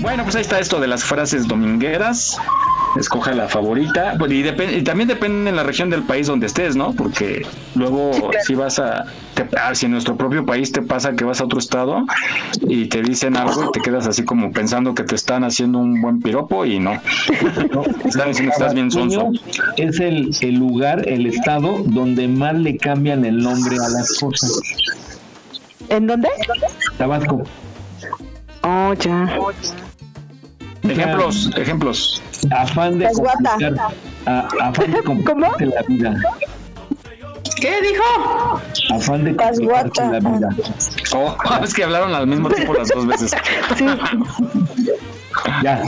Bueno, pues ahí está esto de las frases domingueras. Escoge la favorita. Bueno, y, y también depende en la región del país donde estés, ¿no? Porque luego si vas a... te- ah, si en nuestro propio país te pasa que vas a otro estado y te dicen algo y te quedas así como pensando que te están haciendo un buen piropo y no. No, te están diciendo que estás bien sonso. Es el, el lugar, el estado donde más le cambian el nombre a las cosas. ¿En dónde? Tabasco. Oh, ya. Ejemplos, ejemplos. Afán de complicar, a- afán de complicarte la vida. ¿Qué dijo? Afán de complicarte la vida. Oh, es que hablaron al mismo tiempo las dos veces. Ya.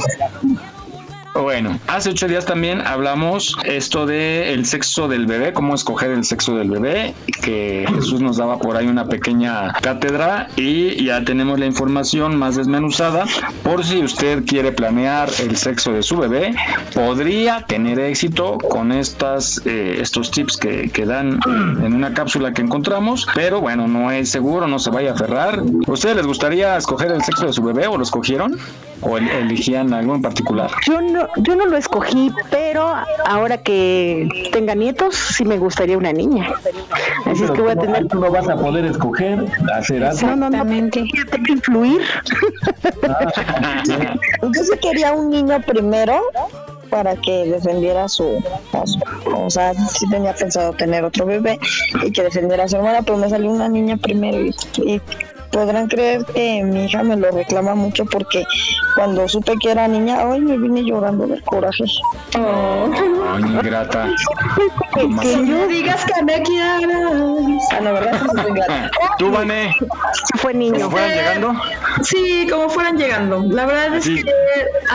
Bueno, hace ocho días también hablamos esto de el sexo del bebé, cómo escoger el sexo del bebé, que Jesús nos daba por ahí una pequeña cátedra y ya tenemos la información más desmenuzada por si usted quiere planear el sexo de su bebé, podría tener éxito con estas eh, estos tips que, que dan en una cápsula que encontramos, pero bueno, no es seguro, no se vaya a aferrar. ¿A ustedes les gustaría escoger el sexo de su bebé o lo escogieron? O el- elegían algo en particular? Yo no, yo no lo escogí, pero ahora que tenga nietos, sí me gustaría una niña. Así es que voy a tener. Tú no vas a poder escoger hacer algo. No, no, no, tengo que influir. Yo sí quería un niño primero para que defendiera a su, a su- o sea, sí tenía pensado tener otro bebé y que defendiera a su hermana, pero me salió una niña primero y, y podrán creer que mi hija me lo reclama mucho porque cuando supe que era niña, hoy me vine llorando de coraje. Ay, ingrata. Que no digas que me quieras. Ah, no, ¿verdad? ¿Tú, Vané? Fue niño. ¿Cómo fueran llegando? Sí, como fueran llegando. La verdad es Sí. que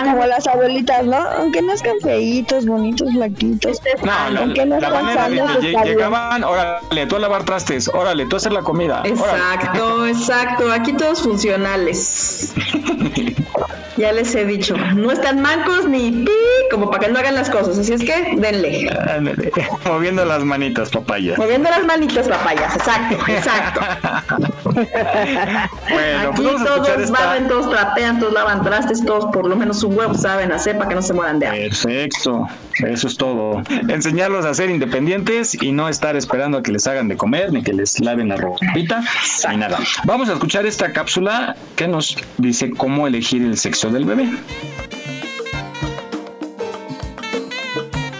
Como las abuelitas, ¿no? Aunque nazcan feitos, bonitos, flaquitos. No, la, aunque no la sean manera de que llegaban, órale, tú a lavar trastes, órale, tú a hacer la comida. órale. Exacto, exacto. Aquí todos funcionales. Ya les he dicho, no están mancos ni pi, como para que no hagan las cosas. Así es que denle. Ándale, Moviendo las manitas, papaya. Moviendo las manitas, papayas. Exacto, exacto. Bueno, Aquí pues vamos a escuchar todos esta. barren, todos trapean, todos lavan trastes, todos por lo menos un huevo saben hacer para que no se mueran de hambre. Perfecto, eso es todo. Enseñarlos a ser independientes y no estar esperando a que les hagan de comer, ni que les laven la ropita, ni nada. Vamos a escuchar esta cápsula que nos dice cómo elegir el sexo del bebé.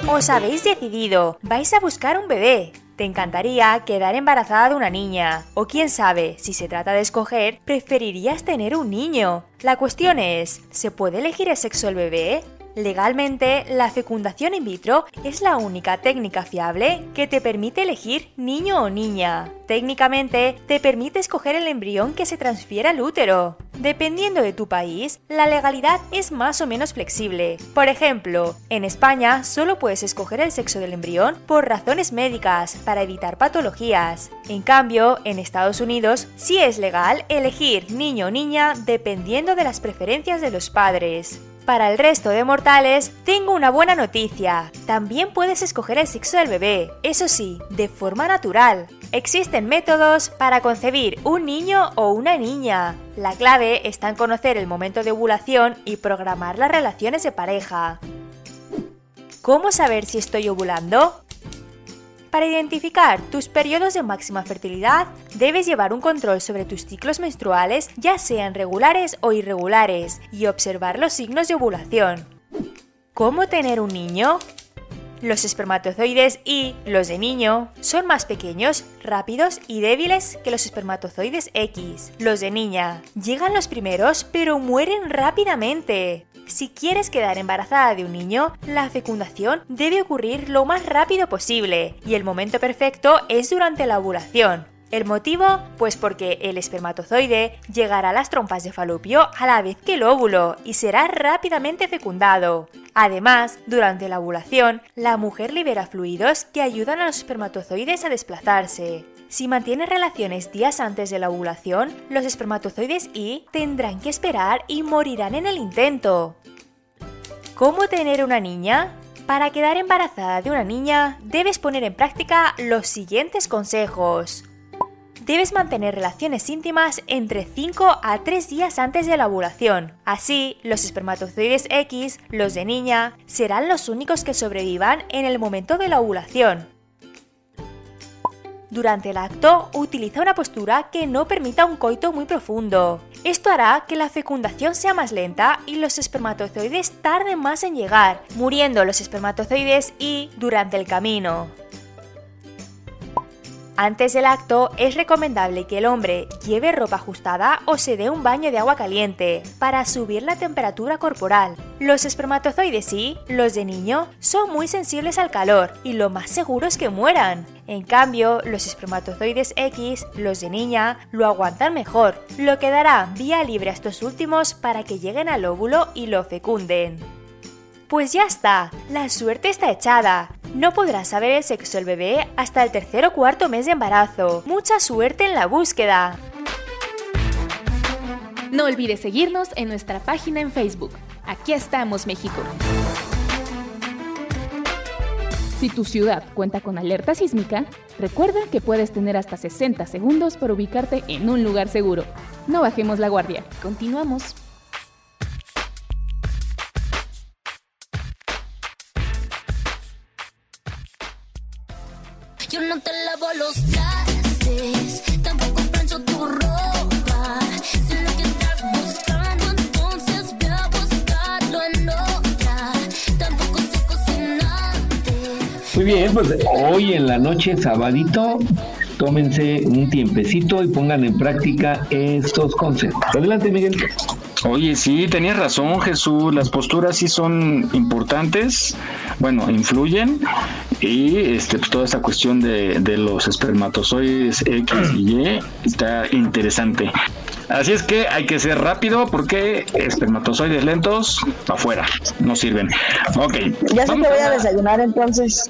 Os habéis decidido, vais a buscar un bebé. Te encantaría quedar embarazada de una niña. O quién sabe, si se trata de escoger, preferirías tener un niño. La cuestión es, ¿se puede elegir el sexo del bebé? Legalmente, la fecundación in vitro es la única técnica fiable que te permite elegir niño o niña. Técnicamente, te permite escoger el embrión que se transfiere al útero. Dependiendo de tu país, la legalidad es más o menos flexible. Por ejemplo, en España solo puedes escoger el sexo del embrión por razones médicas, para evitar patologías. En cambio, en Estados Unidos sí es legal elegir niño o niña dependiendo de las preferencias de los padres. Para el resto de mortales, tengo una buena noticia. También puedes escoger el sexo del bebé, eso sí, de forma natural. Existen métodos para concebir un niño o una niña. La clave está en conocer el momento de ovulación y programar las relaciones de pareja. ¿Cómo saber si estoy ovulando? Para identificar tus periodos de máxima fertilidad, debes llevar un control sobre tus ciclos menstruales, ya sean regulares o irregulares, y observar los signos de ovulación. ¿Cómo tener un niño? Los espermatozoides y los de niño son más pequeños, rápidos y débiles que los espermatozoides X. Los de niña llegan los primeros pero mueren rápidamente. Si quieres quedar embarazada de un niño, la fecundación debe ocurrir lo más rápido posible y el momento perfecto es durante la ovulación. ¿El motivo? Pues porque el espermatozoide llegará a las trompas de falopio a la vez que el óvulo y será rápidamente fecundado. Además, durante la ovulación, la mujer libera fluidos que ayudan a los espermatozoides a desplazarse. Si mantienes relaciones días antes de la ovulación, los espermatozoides Y tendrán que esperar y morirán en el intento. ¿Cómo tener una niña? Para quedar embarazada de una niña, debes poner en práctica los siguientes consejos. Debes mantener relaciones íntimas entre 5 a 3 días antes de la ovulación. Así, los espermatozoides X, los de niña, serán los únicos que sobrevivan en el momento de la ovulación. Durante el acto, utiliza una postura que no permita un coito muy profundo. Esto hará que la fecundación sea más lenta y los espermatozoides tarden más en llegar, muriendo los espermatozoides y durante el camino. Antes del acto es recomendable que el hombre lleve ropa ajustada o se dé un baño de agua caliente para subir la temperatura corporal. Los espermatozoides sí, los de niño, son muy sensibles al calor y lo más seguro es que mueran. En cambio, los espermatozoides X, los de niña, lo aguantan mejor, lo que dará vía libre a estos últimos para que lleguen al óvulo y lo fecunden. Pues ya está, la suerte está echada. No podrás saber el sexo del bebé hasta el tercer o cuarto mes de embarazo. Mucha suerte en la búsqueda. No olvides seguirnos en nuestra página en Facebook. Aquí estamos, México. Si tu ciudad cuenta con alerta sísmica, recuerda que puedes tener hasta 60 segundos para ubicarte en un lugar seguro. No bajemos la guardia. Continuamos. Pues hoy en la noche, sabadito, tómense un tiempecito y pongan en práctica estos conceptos. Adelante, Miguel. Oye, sí, tenías razón, Jesús. Las posturas sí son importantes, bueno, influyen. Y este, pues, toda esta cuestión de, de los espermatozoides X y Y está interesante. Así es que hay que ser rápido porque espermatozoides lentos, afuera, no sirven. Ok. Ya sé que vamos voy a a- desayunar entonces.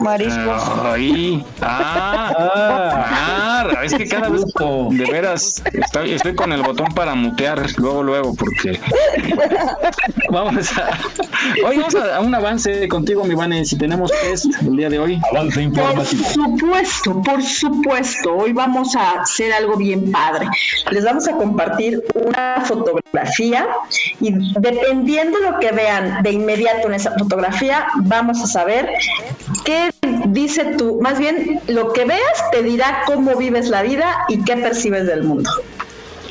Mariscos. Ahí. Ah, ah, es que cada vez de veras estoy, estoy con el botón para mutear luego, luego, porque vamos a hoy vamos a, a un avance contigo, mi Vane, si tenemos test el día de hoy. Avance Por supuesto, por supuesto. Hoy vamos a hacer algo bien padre. Les vamos a compartir una fotografía y dependiendo lo que vean de inmediato en esa fotografía, vamos a saber qué dice tú. Más bien, lo que veas te dirá cómo vives la vida y qué percibes del mundo.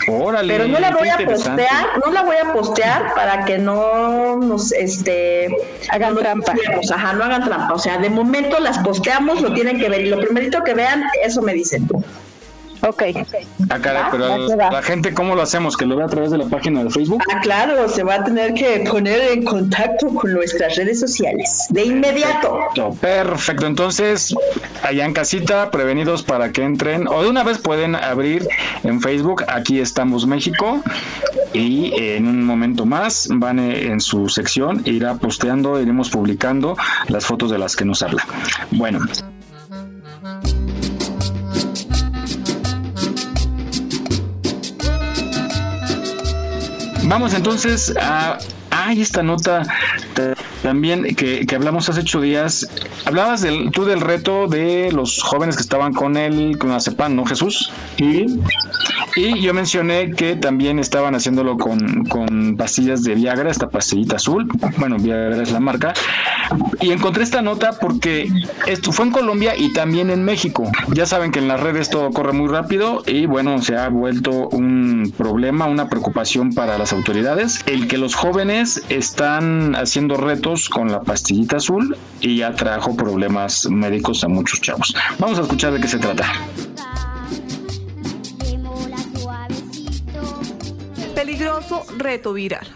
Órale. Pero no la voy a postear, no la voy a postear para que no nos este hagan trampa. Ajá, no hagan trampa. O sea, de momento las posteamos, lo tienen que ver. Y lo primerito que vean, eso me dicen. Ok. Ah, caray, pero Va, la gente, ¿cómo lo hacemos? ¿Que lo vea a través de la página de Facebook? Ah, claro, se va a tener que poner en contacto con nuestras redes sociales. De inmediato. Perfecto, perfecto. Entonces, allá en casita, prevenidos para que entren, o de una vez pueden abrir en Facebook, aquí estamos México, y en un momento más van eh, en su sección, irá posteando, iremos publicando las fotos de las que nos habla. Bueno. Vamos entonces a... Hay esta nota. ta- también que, que hablamos hace ocho días. Hablabas del, tú del reto de los jóvenes que estaban con él, con Azepan, ¿no, Jesús? Y, y yo mencioné que también estaban haciéndolo con, con pastillas de Viagra, esta pastillita azul. Bueno, Viagra es la marca. Y encontré esta nota porque esto fue en Colombia y también en México. Ya saben que en las redes todo corre muy rápido y bueno, se ha vuelto un problema, una preocupación para las autoridades. El que los jóvenes están haciendo retos con la pastillita azul y ya trajo problemas médicos a muchos chavos. Vamos a escuchar de qué se trata. Peligroso reto viral.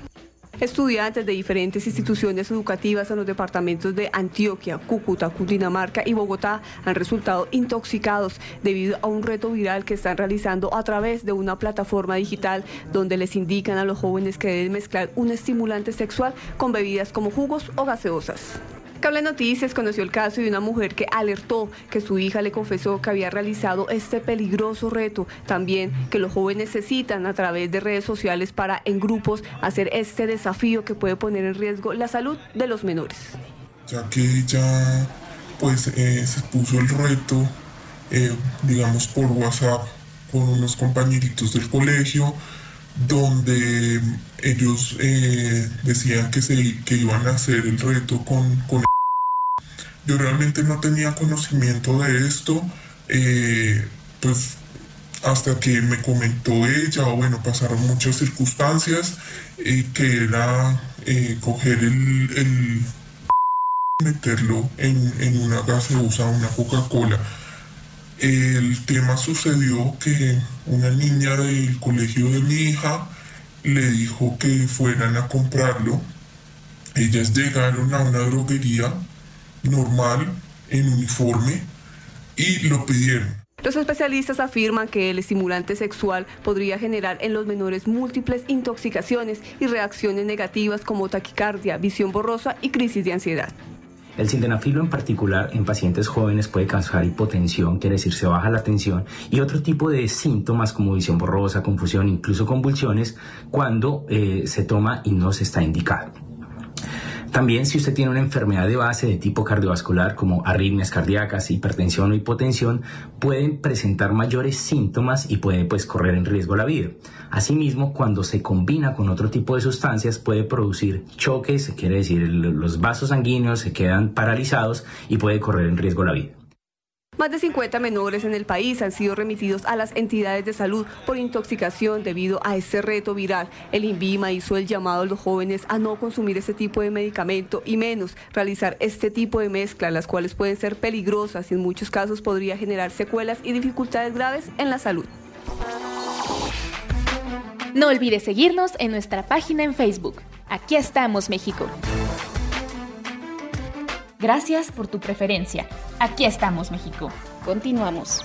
Estudiantes de diferentes instituciones educativas en los departamentos de Antioquia, Cúcuta, Cundinamarca y Bogotá han resultado intoxicados debido a un reto viral que están realizando a través de una plataforma digital donde les indican a los jóvenes que deben mezclar un estimulante sexual con bebidas como jugos o gaseosas. Cable Noticias conoció el caso de una mujer que alertó que su hija le confesó que había realizado este peligroso reto. También que los jóvenes necesitan a través de redes sociales para en grupos hacer este desafío que puede poner en riesgo la salud de los menores. ya que ella pues eh, se puso el reto, eh, digamos por WhatsApp con unos compañeritos del colegio, donde ellos eh, decían que, se, que iban a hacer el reto con, con yo realmente no tenía conocimiento de esto, eh, pues hasta que me comentó ella, o bueno, pasaron muchas circunstancias, eh, que era eh, coger el, el meterlo en, en una gaseosa, una Coca-Cola. El tema sucedió que una niña del colegio de mi hija le dijo que fueran a comprarlo. Ellas llegaron a una droguería normal, en uniforme, y lo pidieron. Los especialistas afirman que el estimulante sexual podría generar en los menores múltiples intoxicaciones y reacciones negativas como taquicardia, visión borrosa y crisis de ansiedad. El sildenafilo en particular en pacientes jóvenes puede causar hipotensión, quiere decir se baja la tensión, y otro tipo de síntomas como visión borrosa, confusión, incluso convulsiones, cuando eh, se toma y no se está indicado. También si usted tiene una enfermedad de base de tipo cardiovascular como arritmias cardíacas, hipertensión o hipotensión, pueden presentar mayores síntomas y puede pues correr en riesgo la vida. Asimismo, cuando se combina con otro tipo de sustancias puede producir choques, quiere decir los vasos sanguíneos se quedan paralizados y puede correr en riesgo la vida. Más de 50 menores en el país han sido remitidos a las entidades de salud por intoxicación debido a este reto viral. El INVIMA hizo el llamado a los jóvenes a no consumir este tipo de medicamento y menos realizar este tipo de mezclas, las cuales pueden ser peligrosas y en muchos casos podría generar secuelas y dificultades graves en la salud. No olvides seguirnos en nuestra página en Facebook. Aquí estamos, México. Gracias por tu preferencia. Aquí estamos, México. Continuamos.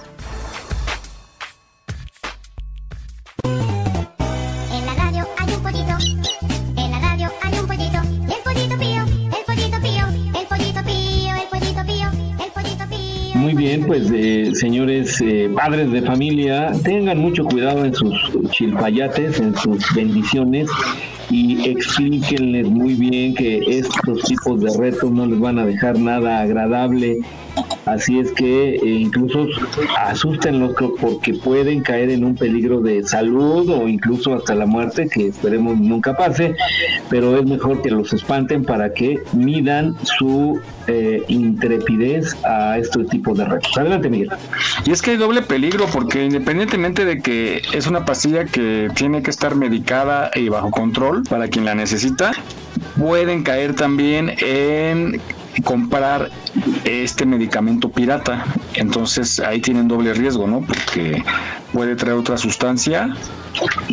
En la radio hay un pollito. En la radio hay un pollito. Y el pollito pío, el pollito pío, el pollito pío, el pollito pío, el pollito pío. Muy bien, pues eh, señores eh, padres de familia, tengan mucho cuidado en sus chilpayates, en sus bendiciones y explíquenles muy bien que estos tipos de retos no les van a dejar nada agradable. Así es que eh, incluso asústenlos porque pueden caer en un peligro de salud o incluso hasta la muerte, que esperemos nunca pase, pero es mejor que los espanten para que midan su eh, intrepidez a este tipo de retos. Adelante, Miguel. Y es que hay doble peligro porque independientemente de que es una pastilla que tiene que estar medicada y bajo control para quien la necesita, pueden caer también en comprar este medicamento pirata. Entonces ahí tienen doble riesgo, ¿no? Porque puede traer otra sustancia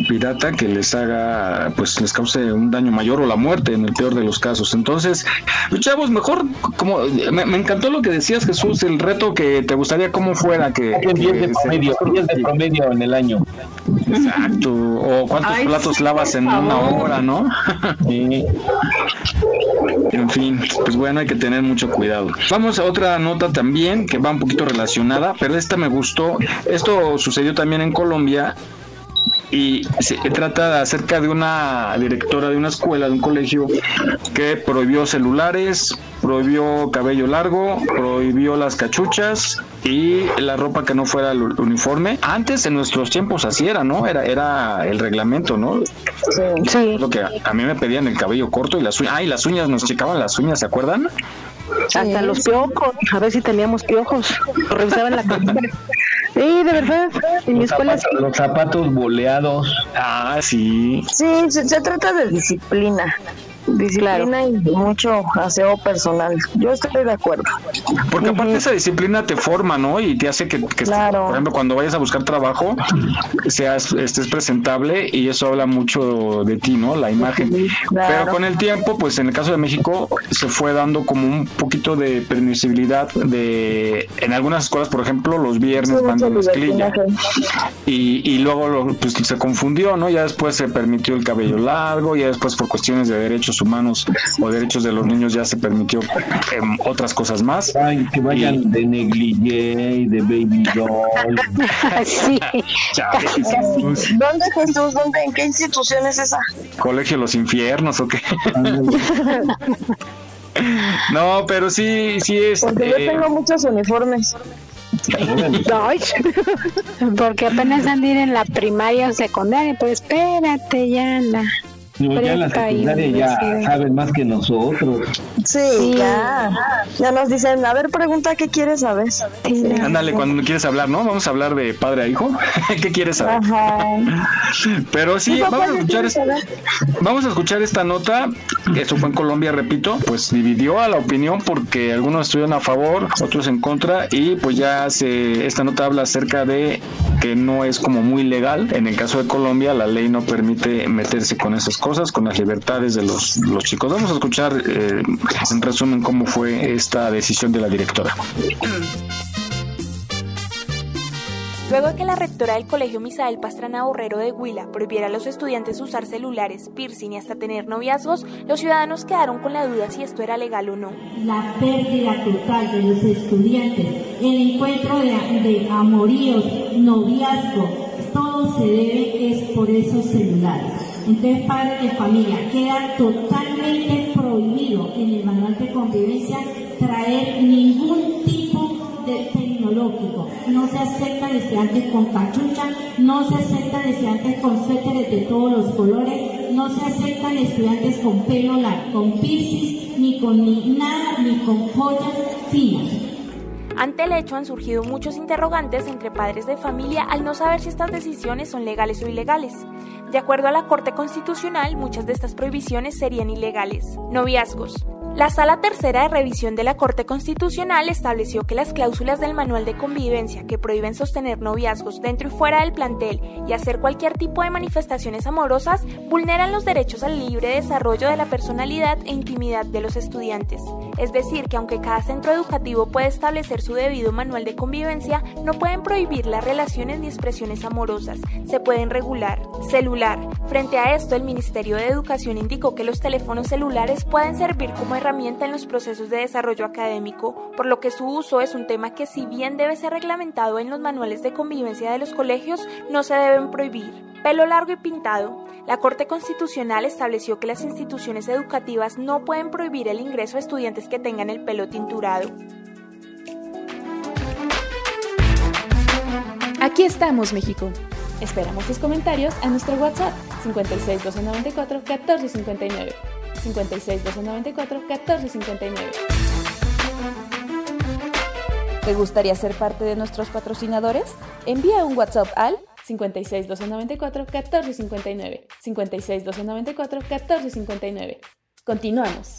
pirata que les haga, pues les cause un daño mayor o la muerte en el peor de los casos. Entonces, pues, chavos, mejor, como me, me encantó lo que decías, Jesús, el reto que te gustaría cómo fuera que... En 10 de que se- promedio, 10 de promedio en el año. Exacto. O cuántos Ay, platos sí, lavas en una hora, ¿no? Sí. En fin, pues bueno, hay que tener mucho cuidado. Vamos a otra nota también que va un poquito relacionada, pero esta me gustó. Esto sucedió también en Colombia y se trata acerca de una directora de una escuela, de un colegio, que prohibió celulares, prohibió cabello largo, prohibió las cachuchas y la ropa que no fuera el uniforme. Antes, en nuestros tiempos, así era, ¿no? Era, era el reglamento, ¿no? Sí. Lo que a, a mí me pedían el cabello corto y las uñas. Ah, y las uñas, nos checaban las uñas, ¿se acuerdan? Hasta los piojos, a ver si teníamos piojos. Lo revisaban la cabeza. Sí, de verdad. En mi Los escuela sí. los zapatos boleados. Ah, sí. Sí, se, se trata de disciplina. Disciplina y mucho aseo personal. Yo estoy de acuerdo. Porque aparte esa disciplina te forma, ¿no? Y te hace que, que, por ejemplo, cuando vayas a buscar trabajo, seas, estés presentable y eso habla mucho de ti, ¿no? La imagen. Pero con el tiempo, pues en el caso de México, se fue dando como un poquito de permisibilidad de, en algunas escuelas, por ejemplo, los viernes van de mezclilla. Y, y luego lo- pues, se confundió, ¿no? Ya después se permitió el cabello largo, ya después por cuestiones de derechos humanos o derechos de los niños ya se permitió em, otras cosas más. Ay, que vayan de negligé y de baby doll. sí. Ya, ¿Dónde Jesús? ¿Dónde? ¿En qué institución es esa? Colegio de los infiernos o qué. no, pero sí, sí es. Porque yo eh, tengo muchos uniformes. Porque apenas han de ir en la primaria o secundaria, pues espérate, ya la No, ya en la secundaria ya saben más que nosotros. Sí, ya. Ya nos dicen, a ver, pregunta qué quieres saber. Ándale, cuando quieres hablar, ¿no? Vamos a hablar de padre a hijo. ¿Qué quieres saber? Pero sí, vamos a escuchar, quiere es- saber. vamos a escuchar esta nota. Esto fue en Colombia, repito, pues dividió a la opinión porque algunos estuvieron a favor, otros en contra y pues ya se esta nota habla acerca de que no es como muy legal. En el caso de Colombia, la ley no permite meterse con esas cosas, con las libertades de los, los chicos. Vamos a escuchar eh, en resumen cómo fue esta decisión de la directora. Luego de que la rectora del Colegio Misael Pastrana Borrero de Huila prohibiera a los estudiantes usar celulares, piercing y hasta tener noviazgos, los ciudadanos quedaron con la duda si esto era legal o no. la pérdida total de los estudiantes, el encuentro de, de amoríos, noviazgo, todo se debe es por esos celulares. Entonces, padres de familia, queda totalmente prohibido en el manual de convivencia traer ningún tipo de tecnológico. No se aceptan estudiantes con cachucha, no se aceptan estudiantes con suéteres de todos los colores, no se aceptan estudiantes con pelo largo, con piercings, ni con ni nada, ni con joyas finas. Ante el hecho han surgido muchos interrogantes entre padres de familia al no saber si estas decisiones son legales o ilegales. De acuerdo a la Corte Constitucional, muchas de estas prohibiciones serían ilegales. Noviazgos. La Sala Tercera de Revisión de la Corte Constitucional estableció que las cláusulas del Manual de Convivencia que prohíben sostener noviazgos dentro y fuera del plantel y hacer cualquier tipo de manifestaciones amorosas vulneran los derechos al libre desarrollo de la personalidad e intimidad de los estudiantes. Es decir, que aunque cada centro educativo puede establecer su debido manual de convivencia, no pueden prohibir las relaciones ni expresiones amorosas, se pueden regular. Celular. Frente a esto, el Ministerio de Educación indicó que los teléfonos celulares pueden servir como en los procesos de desarrollo académico, por lo que su uso es un tema que si bien debe ser reglamentado en los manuales de convivencia de los colegios, no se deben prohibir. Pelo largo y pintado. La Corte Constitucional estableció que las instituciones educativas no pueden prohibir el ingreso a estudiantes que tengan el pelo tinturado. Aquí estamos, México. Esperamos tus comentarios a nuestro WhatsApp 56 294 1459. 56 294 1459. ¿Te gustaría ser parte de nuestros patrocinadores? Envía un WhatsApp al 56 294 1459. 56 294 1459. Continuamos.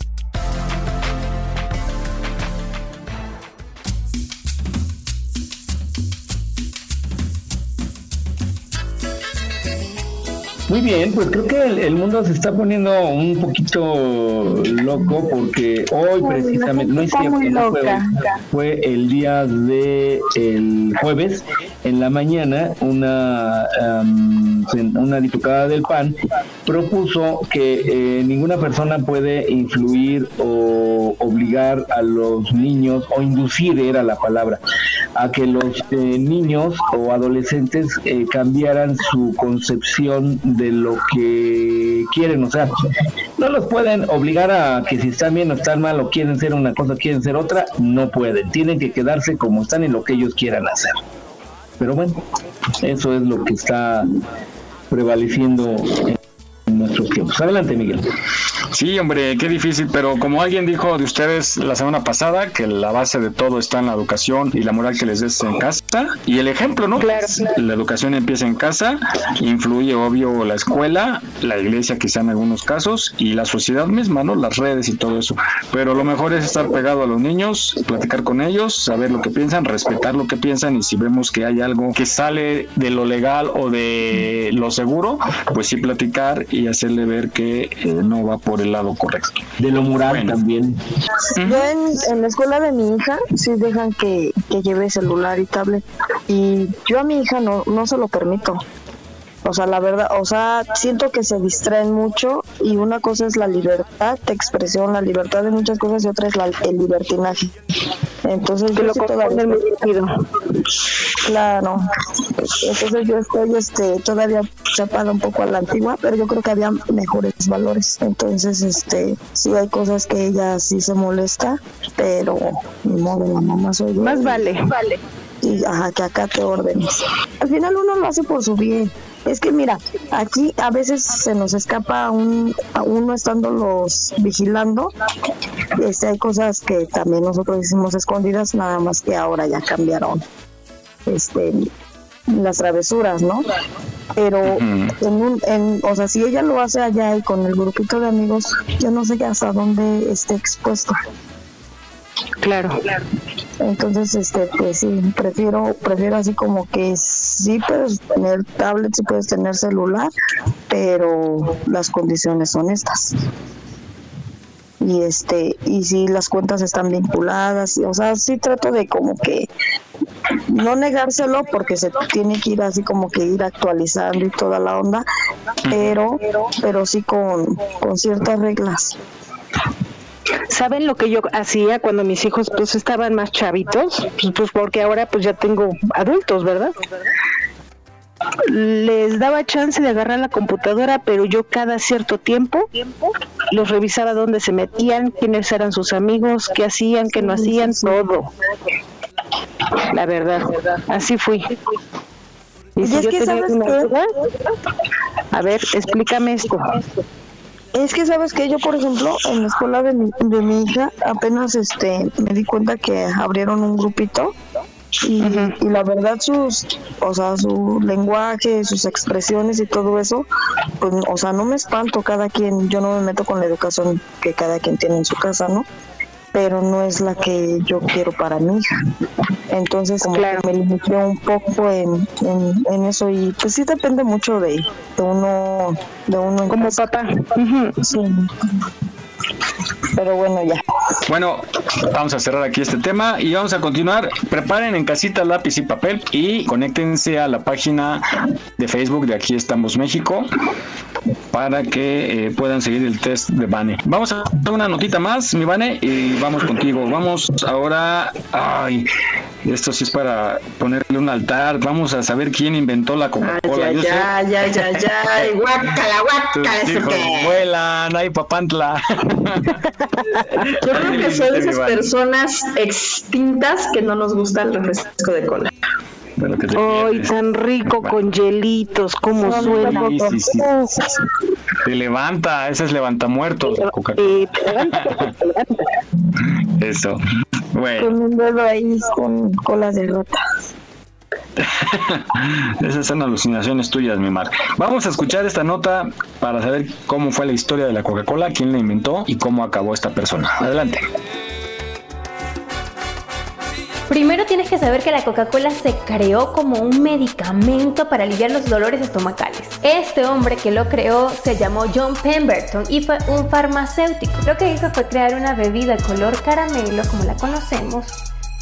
Muy bien, pues creo que el, el mundo se está poniendo un poquito loco porque hoy precisamente, no es cierto, no fue, hoy, fue el día de el jueves, en la mañana, una, sen- una diputada del PAN propuso que eh, ninguna persona puede influir o obligar a los niños, o inducir era la palabra, a que los eh, niños o adolescentes eh, cambiaran su concepción de lo que quieren, o sea, no los pueden obligar a que si están bien o están mal o quieren ser una cosa, quieren ser otra, no pueden, tienen que quedarse como están en lo que ellos quieran hacer. Pero bueno, eso es lo que está prevaleciendo en nuestros tiempos. Adelante, Miguel. Sí, hombre, qué difícil, pero como alguien dijo de ustedes la semana pasada, que la base de todo está en la educación y la moral que les des en casa, y el ejemplo, ¿no? La educación empieza en casa, influye obvio la escuela, la iglesia quizá en algunos casos, y la sociedad misma, ¿no? Las redes y todo eso. Pero lo mejor es estar pegado a los niños, platicar con ellos, saber lo que piensan, respetar lo que piensan, y si vemos que hay algo que sale de lo legal o de lo seguro, pues sí platicar y hacerle ver que eh, no va por el lado correcto. De lo moral también. Yo en, en la escuela de mi hija sí dejan que, que lleve celular y tablet y yo a mi hija no, no se lo permito. O sea, la verdad, o sea, siento que se distraen mucho y una cosa es la libertad de expresión, la libertad de muchas cosas y otra es la, el libertinaje. Entonces yo lo sí todavía muy Claro. Entonces yo estoy este todavía chapada un poco a la antigua, pero yo creo que había mejores valores. Entonces, este, sí hay cosas que ella sí se molesta, pero ni modo, la mamá soy yo. Más vale. Vale. Y ajá, que acá te órdenes. Al final uno lo hace por su bien. Es que mira, aquí a veces se nos escapa un, a uno estándolos vigilando. Este, hay cosas que también nosotros hicimos escondidas, nada más que ahora ya cambiaron este las travesuras, ¿no? Pero en un, en, o sea, si ella lo hace allá y con el grupito de amigos, yo no sé hasta dónde esté expuesto. Claro. Entonces, este, pues sí, prefiero, prefiero así como que sí puedes tener tablet, sí puedes tener celular, pero las condiciones son estas. Y este, y si las cuentas están vinculadas, y, o sea, sí trato de como que no negárselo porque se tiene que ir así como que ir actualizando y toda la onda, pero, pero sí con, con ciertas reglas. ¿Saben lo que yo hacía cuando mis hijos pues estaban más chavitos? Pues, pues porque ahora pues ya tengo adultos, ¿verdad? Les daba chance de agarrar la computadora, pero yo cada cierto tiempo los revisaba dónde se metían, quiénes eran sus amigos, qué hacían, qué no hacían, todo. La verdad, así fui. Y si es yo que, tenía ¿sabes una A ver, explícame esto. Es que sabes que yo, por ejemplo, en la escuela de mi, de mi hija, apenas este me di cuenta que abrieron un grupito y, y la verdad sus, o sea, su lenguaje, sus expresiones y todo eso, pues, o sea, no me espanto cada quien, yo no me meto con la educación que cada quien tiene en su casa, ¿no? Pero no es la que yo quiero para mi hija. Entonces, como que me limité un poco en, en, en eso y pues sí depende mucho de, de uno, de uno como papá. Sí. Pero bueno, ya. Bueno, vamos a cerrar aquí este tema y vamos a continuar. Preparen en casita lápiz y papel y conéctense a la página de Facebook de Aquí estamos México para que eh, puedan seguir el test de Vane. Vamos a hacer una notita más, mi Vane, y vamos contigo. Vamos ahora, ay, esto sí es para ponerle un altar. Vamos a saber quién inventó la Coca-Cola. Ay, sé- ay, ay, ay, ay, guácala, guácala, Tus hijos vuelan, ay papantla. Yo creo que soy de esas personas extintas que no nos gusta el refresco de cola. Que Ay, tan rico con hielitos, como Sí, suena. sí, sí, sí. Te levanta, ese es levantamuertos. la Coca-Cola. Eso. Bueno, Con un dedo ahí con colas de rata. esas son alucinaciones tuyas, mi Mar. Vamos a escuchar esta nota para saber cómo fue la historia de la Coca-Cola, quién la inventó y cómo acabó esta persona. Adelante. Primero tienes que saber que la Coca-Cola se creó como un medicamento para aliviar los dolores estomacales. Este hombre que lo creó se llamó John Pemberton y fue un farmacéutico. Lo que hizo fue crear una bebida color caramelo, como la conocemos,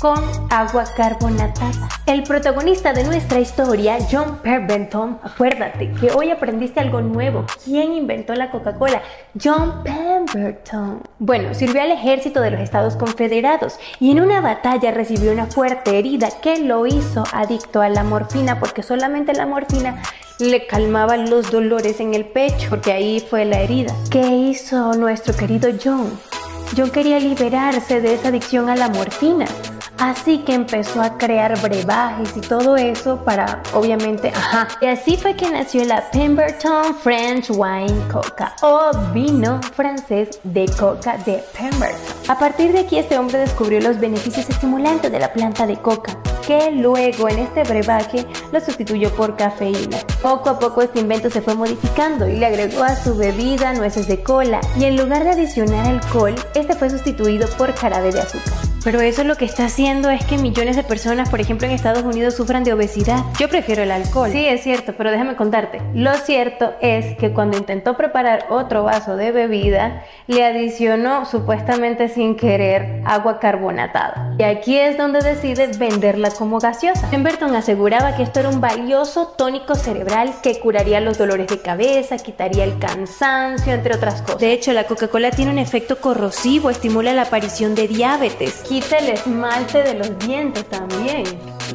con agua carbonatada. El protagonista de nuestra historia, John Pemberton, acuérdate que hoy aprendiste algo nuevo. ¿Quién inventó la Coca-Cola? John Pemberton. Bueno, sirvió al ejército de los Estados Confederados y en una batalla recibió una fuerte herida que lo hizo adicto a la morfina porque solamente la morfina le calmaba los dolores en el pecho porque ahí fue la herida. ¿Qué hizo nuestro querido John? John quería liberarse de esa adicción a la morfina. Así que empezó a crear brebajes y todo eso para, obviamente, ajá. Y así fue que nació la Pemberton French Wine Coca o vino francés de coca de Pemberton. A partir de aquí este hombre descubrió los beneficios estimulantes de la planta de coca, que luego en este brebaje lo sustituyó por cafeína. Poco a poco este invento se fue modificando y le agregó a su bebida nueces de cola y en lugar de adicionar alcohol, este fue sustituido por jarabe de azúcar. Pero eso lo que está haciendo es que millones de personas, por ejemplo en Estados Unidos, sufran de obesidad. Yo prefiero el alcohol. Sí, es cierto, pero déjame contarte. Lo cierto es que cuando intentó preparar otro vaso de bebida, le adicionó supuestamente sin querer agua carbonatada. Y aquí es donde decide venderla como gaseosa. Pemberton aseguraba que esto era un valioso tónico cerebral que curaría los dolores de cabeza, quitaría el cansancio, entre otras cosas. De hecho, la Coca-Cola tiene un efecto corrosivo, estimula la aparición de diabetes, quita el esmalte de los dientes también.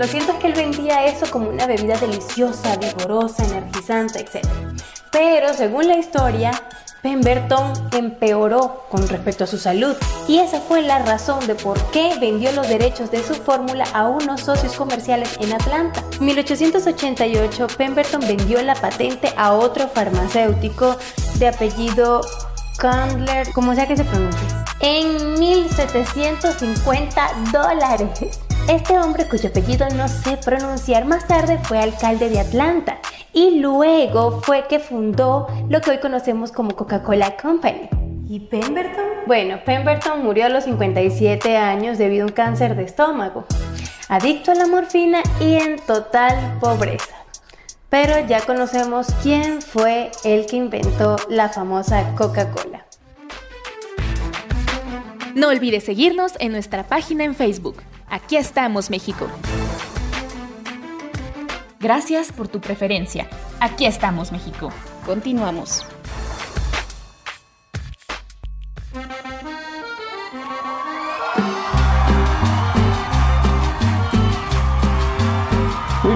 Lo cierto es que él vendía eso como una bebida deliciosa, vigorosa, energizante, etc. Pero según la historia, Pemberton empeoró con respecto a su salud y esa fue la razón de por qué vendió los derechos de su fórmula a unos socios comerciales en Atlanta. En 1888 Pemberton vendió la patente a otro farmacéutico de apellido Candler, como sea que se pronuncie, en 1750 dólares. Este hombre cuyo apellido no sé pronunciar más tarde fue alcalde de Atlanta y luego fue que fundó lo que hoy conocemos como Coca-Cola Company. ¿Y Pemberton? Bueno, Pemberton murió a los 57 años debido a un cáncer de estómago, adicto a la morfina y en total pobreza. Pero ya conocemos quién fue el que inventó la famosa Coca-Cola. No olvides seguirnos en nuestra página en Facebook. Aquí estamos, México. Gracias por tu preferencia. Aquí estamos, México. Continuamos.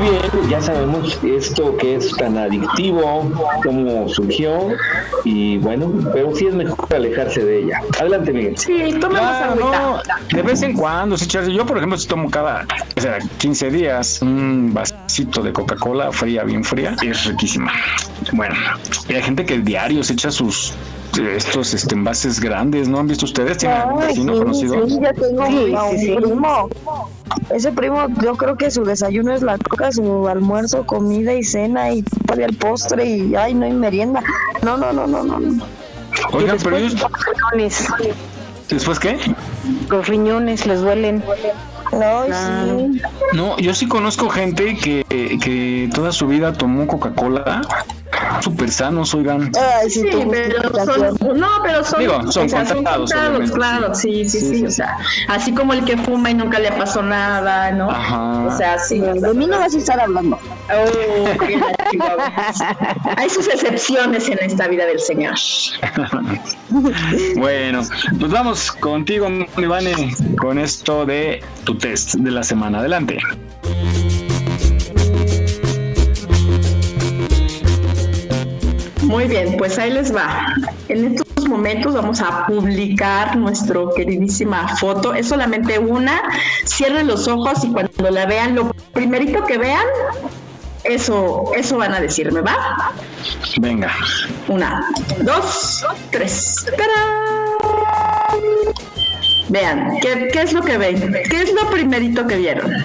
Bien, ya sabemos esto que es tan adictivo, cómo surgió y bueno, pero sí es mejor alejarse de ella. Adelante, Miguel. Sí, Ah, no, de vez en cuando, sí, Charlie. Yo, por ejemplo, si tomo cada o sea, 15 días un vasito de Coca-Cola fría, bien fría, es riquísima. Bueno, y hay gente que diario se echa sus estos este, envases grandes, ¿no han visto ustedes? ¿Tienen algún Ay, vecino sí, conocido? sí, ya tengo Sí, un sí, primo. Ese primo, yo creo que su desayuno es la coca, su almuerzo, comida y cena y todavía el postre y ay, no hay merienda. No, no, no, no, no. no. Oigan, pero después ellos- los riñones. ¿Después qué? Los riñones les duelen. No, sí. No, yo sí conozco gente que, que toda su vida tomó Coca-Cola. Súper sanos, oigan. Ay, Sí, pero son, no, pero son, Digo, son o sea, controlados, obviamente, claro, sí, sí, sí, o sea, así como el que fuma y nunca le pasó nada, ¿no? Ajá. O sea, sí. De mí no vas a estar hablando. Oh, qué. Hay sus excepciones en esta vida del Señor. Bueno, pues vamos contigo, Ivane, con esto de tu test de la semana. Adelante. Muy bien, pues ahí les va. En estos momentos vamos a publicar nuestra queridísima foto. Es solamente una. Cierren los ojos y cuando la vean, lo primerito que vean, eso, eso van a decirme, ¿va? Venga. Una, dos, tres. ¡Tarán! Vean, ¿qué, ¿qué es lo que ven? ¿Qué es lo primerito que vieron?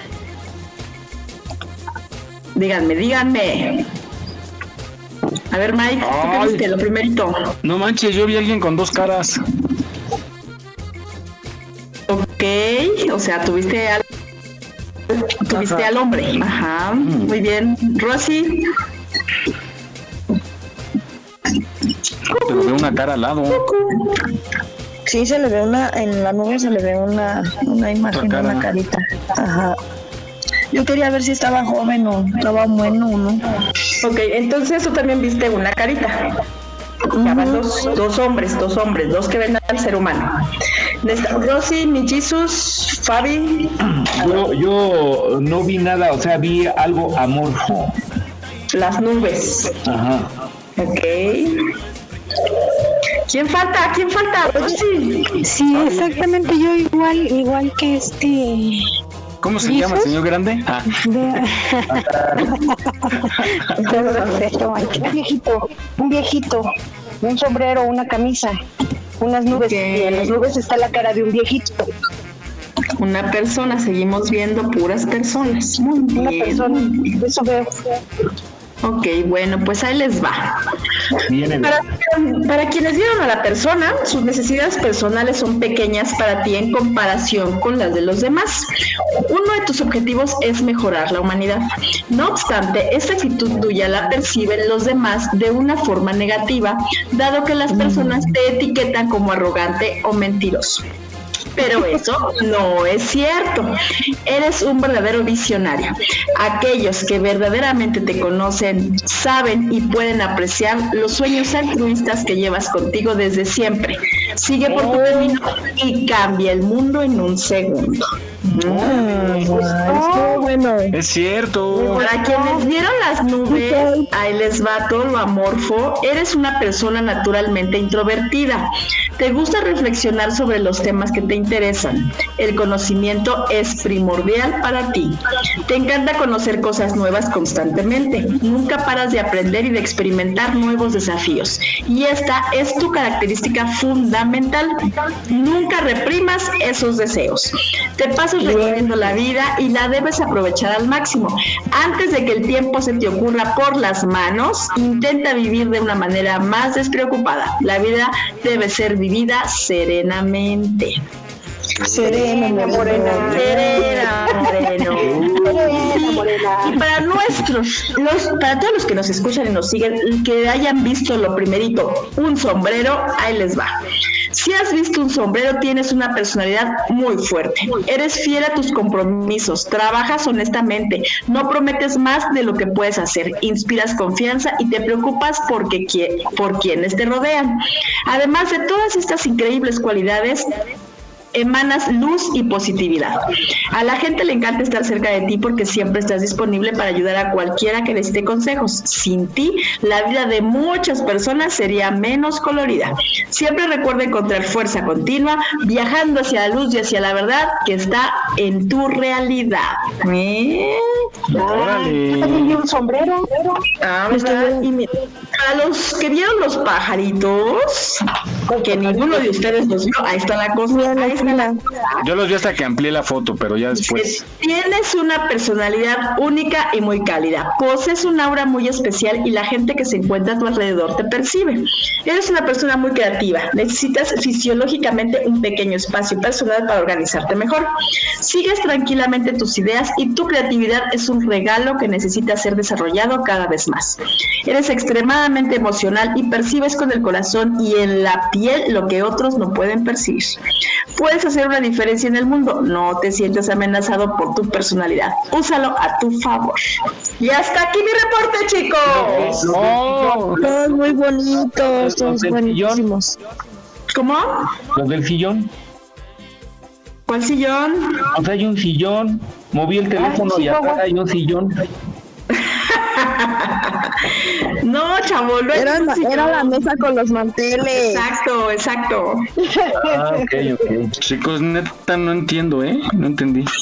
Díganme, díganme. A ver, Mike, ¿tú qué viste? Lo primerito. No manches, yo vi a alguien con dos caras. Ok, o sea, tuviste al, tuviste al hombre. Ajá, muy bien. Rosy, Pero veo una cara al lado. Sí, se le ve una, en la nube se le ve una, una imagen, cara. una carita. Ajá. Yo quería ver si estaba joven o estaba bueno o no. ok, entonces tú también viste una carita. Van dos, dos hombres, dos hombres, dos que ven al ser humano. Rosy, mi Jesus, Fabi, Yo, yo no vi nada, o sea, vi algo amorfo. las nubes. Ajá. Ok. ¿Quién falta? ¿Quién falta? Rosy. Sí, exactamente, yo igual, igual que este. ¿Cómo se llama, señor grande? Ah, un viejito, un viejito, un sombrero, una camisa, unas nubes. Y en las nubes está la cara de un viejito. Una persona, seguimos viendo puras personas. Muy bien. Una persona, eso veo. Ok, bueno, pues ahí les va. Para, para quienes vieron a la persona, sus necesidades personales son pequeñas para ti en comparación con las de los demás. Uno de tus objetivos es mejorar la humanidad. No obstante, esta actitud tuya la perciben los demás de una forma negativa, dado que las personas te etiquetan como arrogante o mentiroso. Pero eso no es cierto. Eres un verdadero visionario. Aquellos que verdaderamente te conocen saben y pueden apreciar los sueños altruistas que llevas contigo desde siempre. Sigue por tu camino y cambia el mundo en un segundo. Estuvo bueno. es cierto. Para quienes vieron las nubes, ahí les va todo lo amorfo. Eres una persona naturalmente introvertida. Te gusta reflexionar sobre los temas que te interesan. El conocimiento es primordial para ti. Te encanta conocer cosas nuevas constantemente. Nunca paras de aprender y de experimentar nuevos desafíos. Y esta es tu característica fundamental. Nunca reprimas esos deseos. Te pasas recorriendo la vida y la debes aprovechar al máximo. Antes de que el tiempo se te ocurra por las manos, intenta vivir de una manera más despreocupada. La vida debe ser vivida serenamente. Serena, morena. Serena, moreno. Y, y para nuestros, los, para todos los que nos escuchan y nos siguen, que hayan visto lo primerito, un sombrero, ahí les va. Si has visto un sombrero, tienes una personalidad muy fuerte. Eres fiel a tus compromisos, trabajas honestamente, no prometes más de lo que puedes hacer, inspiras confianza y te preocupas porque, por quienes te rodean. Además de todas estas increíbles cualidades, emanas luz y positividad. A la gente le encanta estar cerca de ti porque siempre estás disponible para ayudar a cualquiera que necesite consejos. Sin ti, la vida de muchas personas sería menos colorida. Siempre recuerda encontrar fuerza continua, viajando hacia la luz y hacia la verdad que está en tu realidad. ¿Eh? Ay, un sombrero. Ah, ¿verdad? Y mira, para los que vieron los pajaritos, que ninguno de ustedes los vio, ahí está la cosa. Ahí está Yo los vi hasta que amplié la foto, pero ya después. Tienes una personalidad única y muy cálida. Posees un aura muy especial y la gente que se encuentra a tu alrededor te percibe. Eres una persona muy creativa. Necesitas fisiológicamente un pequeño espacio personal para organizarte mejor. Sigues tranquilamente tus ideas y tu creatividad es un regalo que necesita ser desarrollado cada vez más. Eres extremadamente emocional y percibes con el corazón y en la piel lo que otros no pueden percibir. Puedes hacer una diferencia en el mundo. No te sientes amenazado por tu personalidad. Úsalo a tu favor. Y hasta aquí mi reporte, chicos. Todos muy bonitos, todos buenísimos. ¿Cómo? Los del sillón. ¿Cuál sillón? O sea, hay un sillón. Moví el teléfono y atrás hay un sillón. No, chavo, no Era, la- era la mesa con los manteles. Exacto, exacto. Ah, ok, ok. Chicos, neta, no entiendo, ¿eh? No entendí.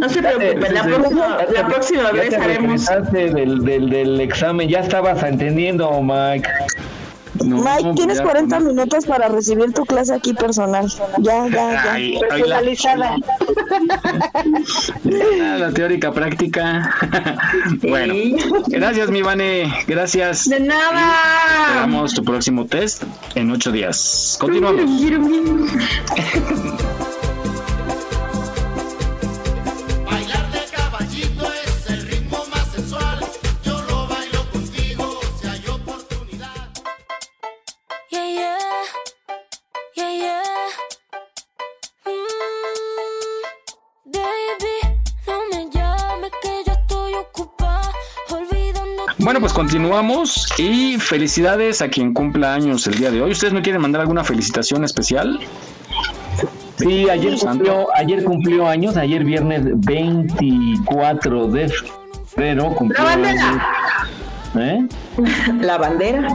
No se preocupen, la próxima, la próxima Ya vez te haremos. regresaste del, del, del examen, ya estabas entendiendo, Mike. Mike, tienes 40 minutos para recibir tu clase aquí personal. Ya, ya, ya. Ay, ay, la- Personalizada. Ah, La teórica práctica. bueno, gracias, mi Vane. Gracias. De nada. Esperamos tu próximo test en ocho días. Continuamos. continuamos y felicidades a quien cumpla años el día de hoy. ¿Ustedes me quieren mandar alguna felicitación especial? Sí, ayer cumplió, ayer cumplió años, ayer viernes 24 de febrero cumplió La bandera. ¿Eh? La bandera.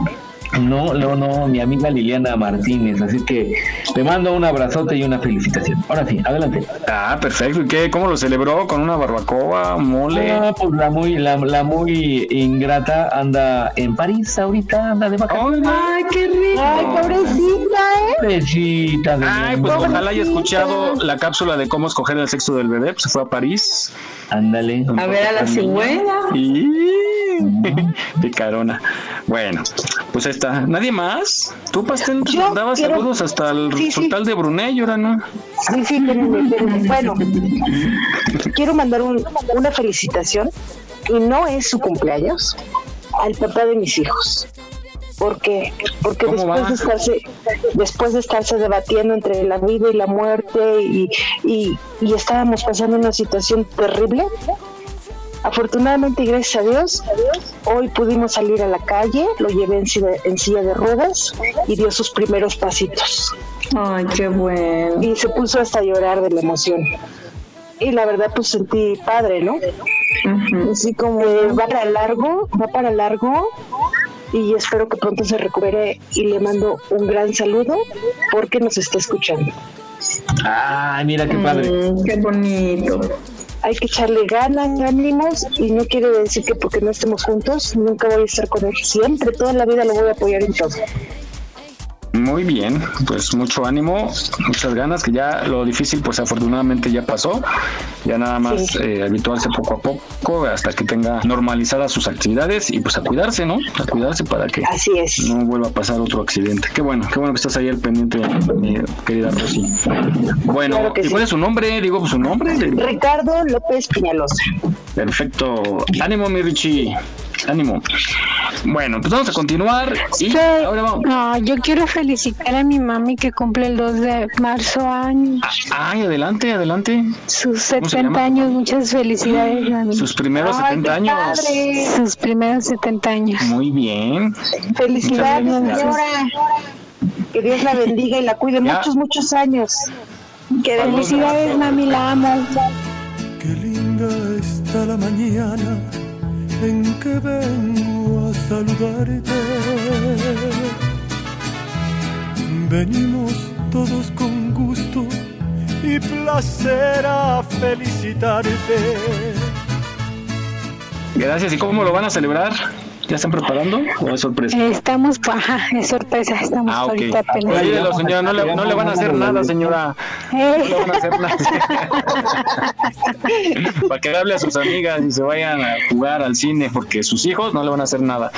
No, no, no, mi amiga Liliana Martínez, así que te mando un abrazote y una felicitación. Ahora sí, adelante. Ah, perfecto. ¿Y qué? ¿Cómo lo celebró? ¿Con una barbacoa? ¿Mole? No, pues la muy, la, la muy ingrata anda en París ahorita, anda de vacaciones. Ay, qué rico. Ay, pobrecita, ¿eh? Pobrecita de Ay, pues ojalá haya escuchado la cápsula de cómo escoger el sexo del bebé. Pues se fue a París. Ándale. A ver a la cigüeña. Y... Picarona. Bueno, pues ahí está. ¿Nadie más? Tú, Pastel, Yo mandaba quiero- saludos hasta el Sí, de Brunei, ahora no. Sí, sí, espérenme, espérenme. Bueno, quiero mandar un- una felicitación y no es su cumpleaños al papá de mis hijos. ¿Por qué? Porque ¿Cómo después va? de estarse después de estarse debatiendo entre la vida y la muerte y, y, y estábamos pasando una situación terrible, afortunadamente y gracias a Dios, hoy pudimos salir a la calle, lo llevé en silla, en silla de ruedas y dio sus primeros pasitos. Ay, qué bueno. Y se puso hasta a llorar de la emoción. Y la verdad, pues sentí padre, ¿no? Así como eh, va para largo, va para largo. Y espero que pronto se recupere y le mando un gran saludo porque nos está escuchando. Ay, mira qué padre. Mm, qué bonito. Hay que echarle ganas, ánimos y no quiere decir que porque no estemos juntos nunca voy a estar con él. Siempre, toda la vida lo voy a apoyar en todo. Muy bien, pues mucho ánimo, muchas ganas, que ya lo difícil pues afortunadamente ya pasó, ya nada más Sí. eh, habituarse poco a poco hasta que tenga normalizadas sus actividades y pues a cuidarse, ¿no? A cuidarse para que Así es. no vuelva a pasar otro accidente. Qué bueno, qué bueno que estás ahí al pendiente, mi querida Rosy. Bueno, Claro ¿y sí. cuál es su nombre? Digo, pues su nombre. Ricardo López Piñalosa. Perfecto. Ánimo, mi Richie. Ánimo. Bueno, pues vamos a continuar y Sí. ahora vamos. No, yo quiero felicitar a mi mami que cumple el 2 de marzo años. Ay, adelante, adelante. Sus ¿Cómo se 70 llama? años, muchas felicidades, mami. Sus primeros 70 años. Sus primeros 70 años. Muy bien. Felicidades. señora. Que Dios la bendiga y la cuide Ya. muchos, muchos años. Que felicidades, mami, la amo. Qué linda está la mañana en que vengo a saludarte. Venimos todos con gusto y placer a felicitarte. Gracias. ¿Y cómo lo van a celebrar? ¿Ya están preparando o es sorpresa? Estamos, ajá, es sorpresa, estamos Ah, ok. ahorita apenas. Señora, no le, no le van a hacer nada, señora. No le van a hacer nada. Para que hable a sus amigas y se vayan a jugar al cine, porque sus hijos no le van a hacer nada.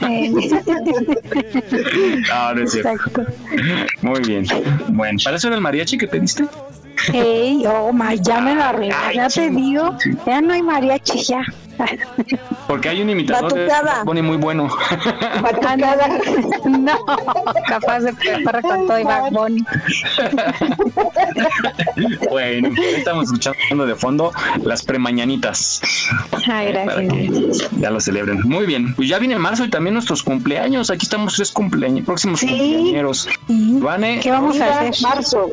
No, no es cierto. Muy bien. Bueno, ¿para eso era el mariachi que pediste? Ey, oh, ma, ya me la arruiné, ya te digo, ya no hay mariachi, ya. Porque hay un imitador de Batucada. pone muy bueno. no, capaz de preparar con todo y Bad Bunny. Bueno, ahí estamos escuchando de fondo las premañanitas. Ay, gracias. ya lo celebren. Muy bien. Pues ya viene marzo y también nuestros cumpleaños. Aquí estamos tres cumpleaños, próximos cumpleaños. Vane. ¿Qué vamos a hacer? Marzo.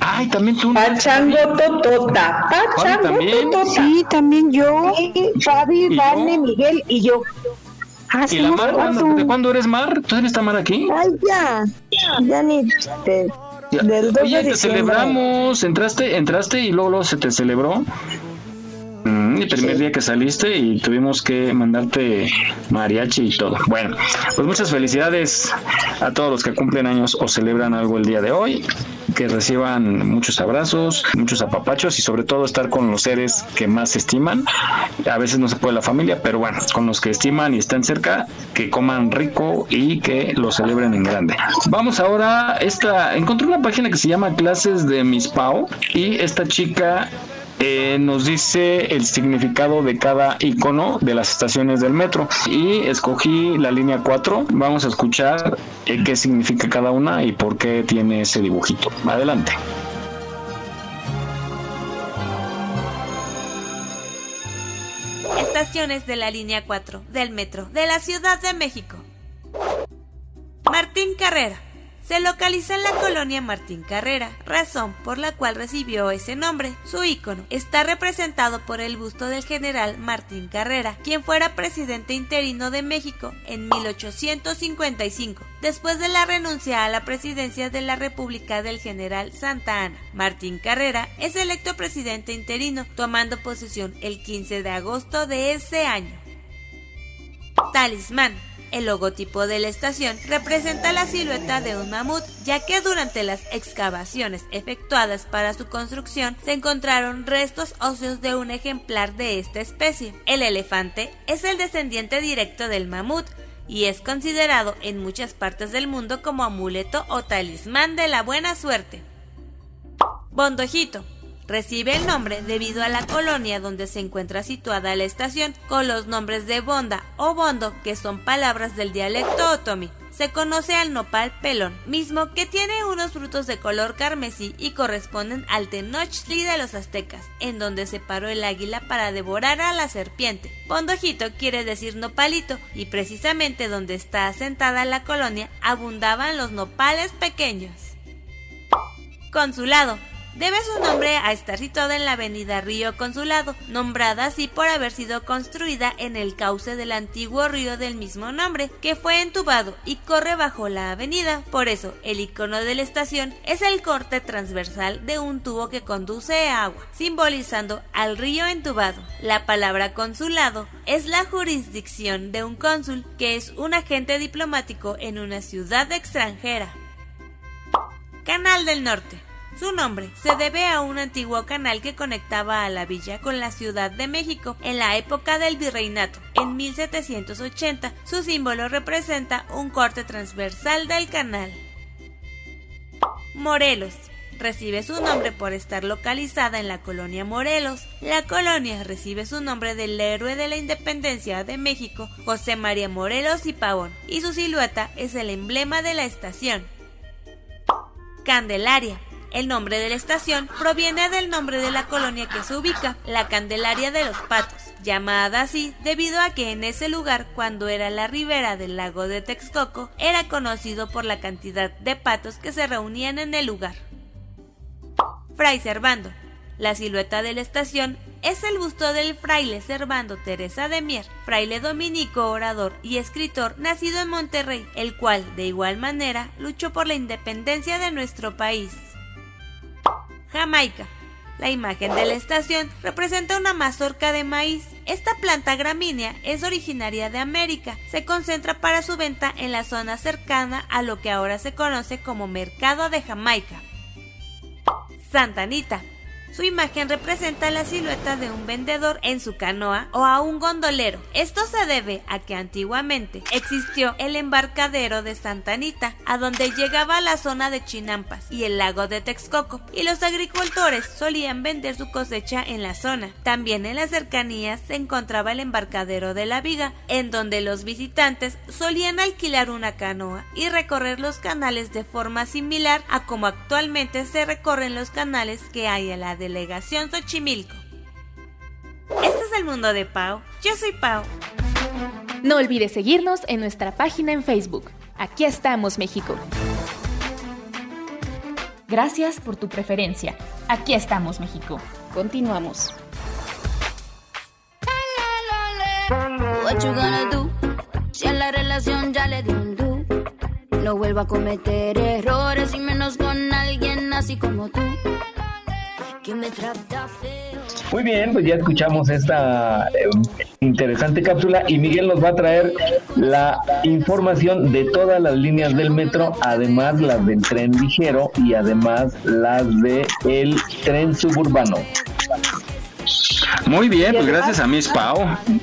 Ay, también tú. Pachango Totota. Juan también. Sí, también yo. Fabi, ¿Y Vane, Miguel y yo. Ah, ¿Y la Mar? ¿cuándo, ¿De cuándo eres Mar? ¿Todavía está Mar aquí? Ay, ya. Ya ni. te- Ya. del 2 Oye, te celebramos. Entraste, entraste y luego, luego se te celebró. El primer día que saliste y tuvimos que mandarte mariachi y todo. Bueno, pues muchas felicidades a todos los que cumplen años o celebran algo el día de hoy. Que reciban muchos abrazos, muchos apapachos y sobre todo estar con los seres que más estiman. A veces no se puede la familia, pero bueno, con los que estiman y están cerca, que coman rico y que lo celebren en grande. Vamos ahora, esta, encontré una página que se llama Clases de Miss Pau y esta chica eh, nos dice el significado de cada icono de las estaciones del metro y escogí la línea 4. Vamos a escuchar eh, qué significa cada una y por qué tiene ese dibujito. Adelante. Estaciones de la línea 4 del metro de la Ciudad de México. Martín Carrera. Se localiza en la colonia Martín Carrera, razón por la cual recibió ese nombre. Su ícono está representado por el busto del general Martín Carrera, quien fuera presidente interino de México en 1855, después de la renuncia a la presidencia de la República del general Santa Ana. Martín Carrera es electo presidente interino, tomando posesión el 15 de agosto de ese año. Talismán. El logotipo de la estación representa la silueta de un mamut, ya que durante las excavaciones efectuadas para su construcción se encontraron restos óseos de un ejemplar de esta especie. El elefante es el descendiente directo del mamut y es considerado en muchas partes del mundo como amuleto o talismán de la buena suerte. Bondojito. Recibe el nombre debido a la colonia donde se encuentra situada la estación, con los nombres de Bonda o Bondo, que son palabras del dialecto otomí. Se conoce al nopal pelón, mismo que tiene unos frutos de color carmesí y corresponden al Tenochtli de los aztecas, en donde se paró el águila para devorar a la serpiente. Bondojito quiere decir nopalito, y precisamente donde está asentada la colonia abundaban los nopales pequeños. Consulado. Debe su nombre a estar situado en la avenida Río Consulado, nombrada así por haber sido construida en el cauce del antiguo río del mismo nombre, que fue entubado y corre bajo la avenida. Por eso, el icono de la estación es el corte transversal de un tubo que conduce agua, simbolizando al río entubado. La palabra consulado es la jurisdicción de un cónsul, que es un agente diplomático en una ciudad extranjera. Canal del Norte. Su nombre se debe a un antiguo canal que conectaba a la villa con la Ciudad de México en la época del virreinato. En 1780 su símbolo representa un corte transversal del canal. Morelos. Recibe su nombre por estar localizada en la colonia Morelos. La colonia recibe su nombre del héroe de la independencia de México, José María Morelos y Pavón, y su silueta es el emblema de la estación. Candelaria. El nombre de la estación proviene del nombre de la colonia que se ubica, la Candelaria de los Patos, llamada así debido a que en ese lugar, cuando era la ribera del lago de Texcoco, era conocido por la cantidad de patos que se reunían en el lugar. Fray Servando. La silueta de la estación es el busto del fraile Servando Teresa de Mier, fraile dominico, orador y escritor nacido en Monterrey, el cual, de igual manera, luchó por la independencia de nuestro país. Jamaica. La imagen de la estación representa una mazorca de maíz. Esta planta gramínea es originaria de América. Se concentra para su venta en la zona cercana a lo que ahora se conoce como Mercado de Jamaica. Santa Anita. Su imagen representa la silueta de un vendedor en su canoa o a un gondolero. Esto se debe a que antiguamente existió el embarcadero de Santa Anita, a donde llegaba la zona de Chinampas y el lago de Texcoco, y los agricultores solían vender su cosecha en la zona. También en las cercanías se encontraba el embarcadero de la Viga, en donde los visitantes solían alquilar una canoa y recorrer los canales de forma similar a como actualmente se recorren los canales que hay en la delegación Xochimilco. Este es el mundo de Pau. Yo soy Pau. No olvides seguirnos en nuestra página en Facebook. Aquí estamos, México. Gracias por tu preferencia. Aquí estamos, México. Continuamos. What you gonna do? Si a la relación ya le di un do. No vuelvo a cometer errores y menos con alguien así como tú. Muy bien, pues ya escuchamos esta eh, interesante cápsula y Miguel nos va a traer la información de todas las líneas del metro, además las del tren ligero y además las de el tren suburbano. Muy bien, pues gracias a Miss Pau,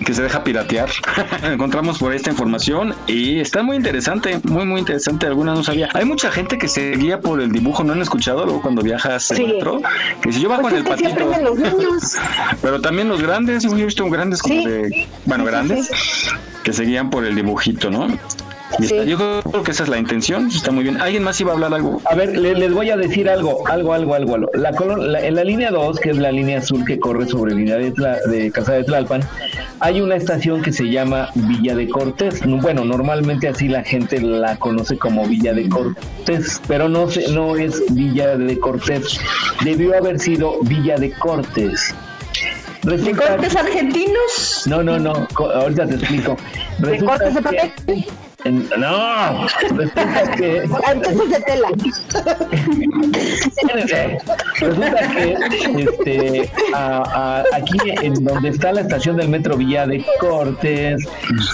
que se deja piratear. Encontramos por esta información y está muy interesante, muy, muy interesante. Algunas no sabía. Hay mucha gente que se guía por el dibujo, ¿no han escuchado luego cuando viajas en Sí. metro? Que si yo bajo Pues en el patito. los niños. Pero también los grandes, yo he visto grandes como de, bueno, grandes, que se guían por el dibujito, ¿no? Yo creo que esa es la intención, está muy bien. ¿Alguien más iba a hablar algo? A ver, le- les voy a decir algo, algo, algo, algo. algo. La, colon- la- en la línea 2, que es la línea azul que corre sobre línea de, Tla- de Casa de Tlalpan, hay una estación que se llama Villa de Cortés. No, Bueno, normalmente así la gente la conoce como Villa de Cortés, pero no, se- no es Villa de Cortés. Debió haber sido Villa de Cortés. ¿De cortes argentinos? No, no, no, ahorita te explico. ¿De Resulta cortes de que- papel? En- no, resulta que Entonces de tela. Resulta que este, a- a- aquí en donde está la estación del metro Villa de Cortes,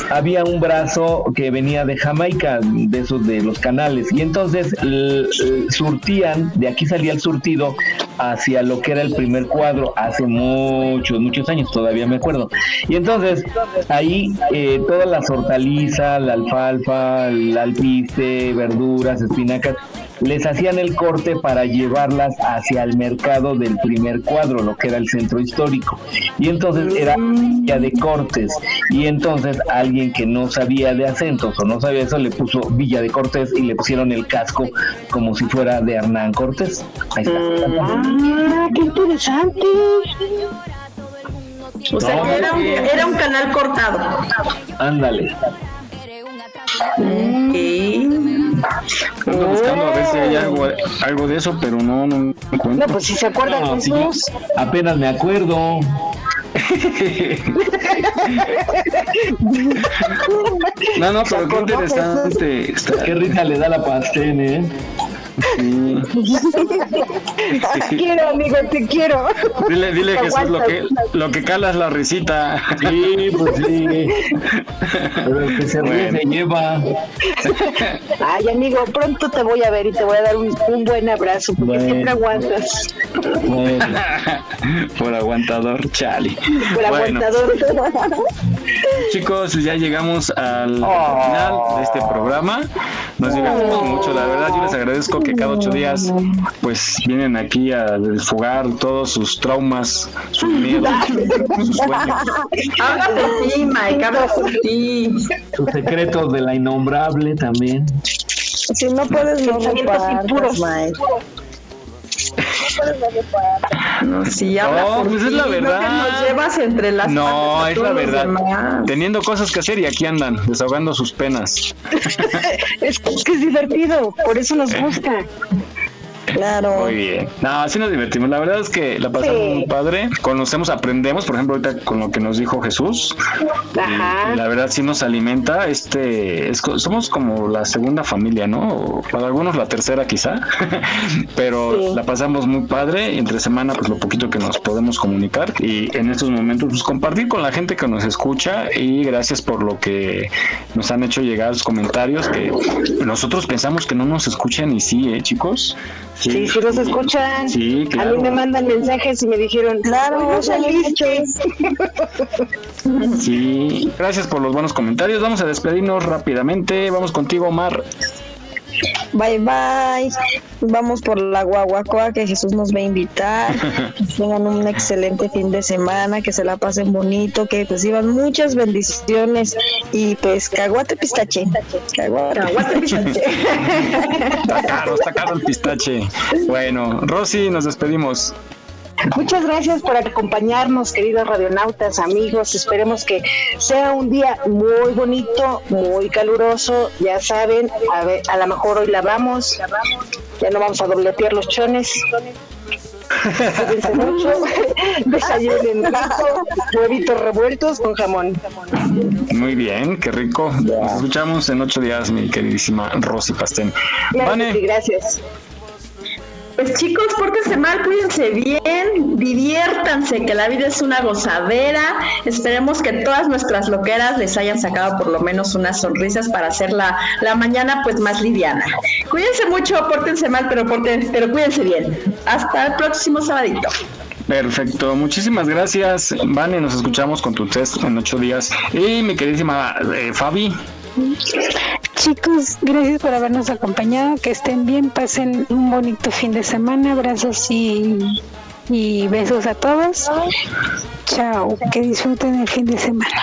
había un brazo que venía de Jamaica, de esos de los canales, y entonces l- l- surtían, de aquí salía el surtido hacia lo que era el primer cuadro hace muchos, muchos años, todavía me acuerdo. Y entonces ahí eh, todas las hortalizas, la alfalfa, el alpiste, verduras, espinacas, les hacían el corte para llevarlas hacia el mercado del primer cuadro, lo que era el centro histórico. Y entonces era ya de cortes. Y entonces alguien que no sabía de acentos o no sabía eso le puso Villa de Cortés y le pusieron el casco como si fuera de Hernán Cortés. Ahí está. Ah, qué interesante. O sea, que era un, era un canal cortado. Ándale. Ando buscando a ver si hay algo, algo de eso, pero no, no encuentro. No, pues si se acuerdan No, sí, apenas me acuerdo. No, no, pero qué interesante. Está- Qué risa le da la pastel, ¿eh? Sí. Te quiero, amigo, te quiero. Dile, dile Te Jesús lo que, lo que cala es la risita. Sí, pues sí. Pero el que se ríe Bueno. se lleva. Ay, amigo, pronto te voy a ver y te voy a dar un, un buen abrazo porque Bueno. siempre aguantas. Bueno, Por aguantador, chale. Por Bueno, aguantador. chicos, ya llegamos al final de este programa. Nos divertimos mucho, la verdad. Yo les agradezco que cada ocho días, pues, vienen aquí a desfogar todos sus traumas, sus miedos, sus sueños. Habla por ti, Mike, habla por ti. sus secretos de la innombrable también. Si no puedes, no impuros. Mike. No, sí, habla No, por pues es la no que verdad. nos llevas entre las No, es la verdad. Teniendo cosas que hacer y aquí andan, desahogando sus penas. Es que es divertido, por eso nos gusta. Claro. Muy bien. No, así nos divertimos. La verdad es que la pasamos Sí. muy padre. Conocemos, aprendemos, por ejemplo, ahorita con lo que nos dijo Jesús. Ajá. La verdad sí nos alimenta. Este, es somos como la segunda familia, ¿no? Para algunos la tercera quizá. Pero la pasamos muy padre. Entre semana, pues lo poquito que nos podemos comunicar. Y en estos momentos, pues compartir con la gente que nos escucha. Y gracias por lo que nos han hecho llegar los comentarios. Que nosotros pensamos que no nos escuchan y sí, ¿eh, chicos? Sí, sí los escuchan. Sí, A claro. mí me mandan mensajes y me dijeron, claro, no saliste. Sí, gracias por los buenos comentarios. Vamos a despedirnos rápidamente. Vamos contigo, Omar. Bye bye. Vamos por la guaguacoa que Jesús nos va a invitar. Que tengan un excelente fin de semana, que se la pasen bonito, que reciban muchas bendiciones y pues caguate pistache. Caguate, pistache. Está caro, está caro el pistache. Bueno, Rosy, nos despedimos. Muchas gracias por acompañarnos, queridos radionautas, amigos. Esperemos que sea un día muy bonito, muy caluroso. Ya saben, a, ver, a lo mejor hoy lavamos, ya no vamos a dobletear los chones. Mucho, desayunen rico, huevitos revueltos con jamón. Muy bien, qué rico. Nos escuchamos en ocho días, mi queridísima Rosy Pastén. Claro que sí, Vane, gracias. Pues chicos, pórtense mal, cuídense bien, diviértanse, que la vida es una gozadera. Esperemos que todas nuestras loqueras les hayan sacado por lo menos unas sonrisas para hacer la, la mañana pues más liviana. Cuídense mucho, pórtense mal, pero, pero cuídense bien. Hasta el próximo sabadito. perfecto. Muchísimas gracias. Vane, nos escuchamos con tu test en ocho días. Y mi queridísima eh, Fabi. Chicos, gracias por habernos acompañado. Que estén bien, pasen un bonito fin de semana. Abrazos y, y besos a todos. Chao, que disfruten el fin de semana.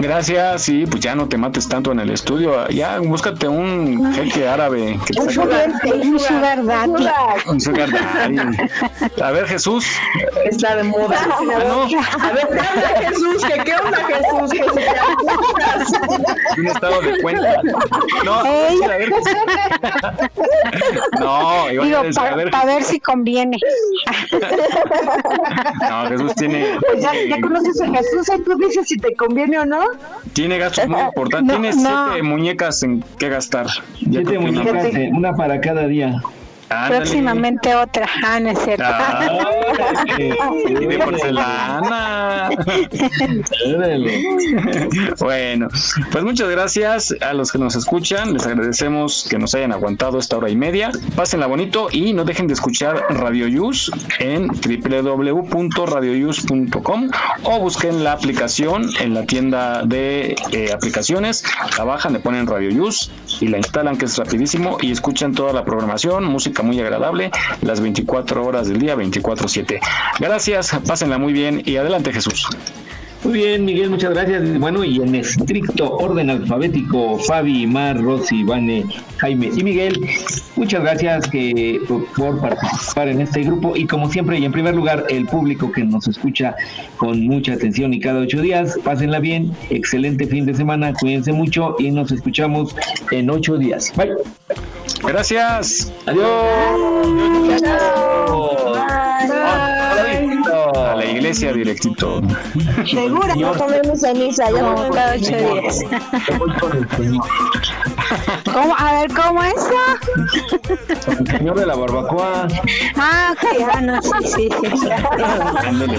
Gracias, y pues ya no te mates tanto en el estudio. Ya búscate un jeque árabe. Que Un sugar- un sugar daddy. Un sugar daddy. A ver, Jesús. Está de moda. Ah, no. A ver, ¿qué onda Jesús? ¿Qué, qué onda Jesús? ¿Qué se Un estado de cuenta. No, Ey. a ver. No, iba Digo, a decir, a ver. para ver si conviene. No, Jesús tiene, Pues ya, ya conoces a Jesús y tú dices si te conviene o no. Tiene gastos muy importantes. No, tiene no. siete muñecas en que gastar. Siete muñecas, eh, una para cada día. Ándale. Próximamente otra. Ah, no es cierto. Y de porcelana. bueno, pues muchas gracias a los que nos escuchan. Les agradecemos que nos hayan aguantado esta hora y media. Pásenla bonito y no dejen de escuchar Radio Yus en www.radioyus.com o busquen la aplicación en la tienda de eh, aplicaciones. La bajan, le ponen Radio Yus y la instalan, que es rapidísimo, y escuchan toda la programación, música muy agradable, las 24 horas del día, 24-7. Gracias, pásenla muy bien y adelante Jesús. Muy bien, Miguel, muchas gracias. Bueno, y en estricto orden alfabético, Fabi, Mar, Rosy, Vane, Jaime y Miguel, muchas gracias que, por, por participar en este grupo. Y como siempre, y en primer lugar, el público que nos escucha con mucha atención y cada ocho días, pásenla bien, excelente fin de semana, cuídense mucho y nos escuchamos en ocho días. Bye. Gracias. Adiós. La iglesia directito. Segura, no comemos ceniza, ya no cada ocho días. ¿Cómo? A ver, ¿cómo eso? El señor de la barbacoa. Ah, ok, ah, no, sí, sí, sí. Ándele,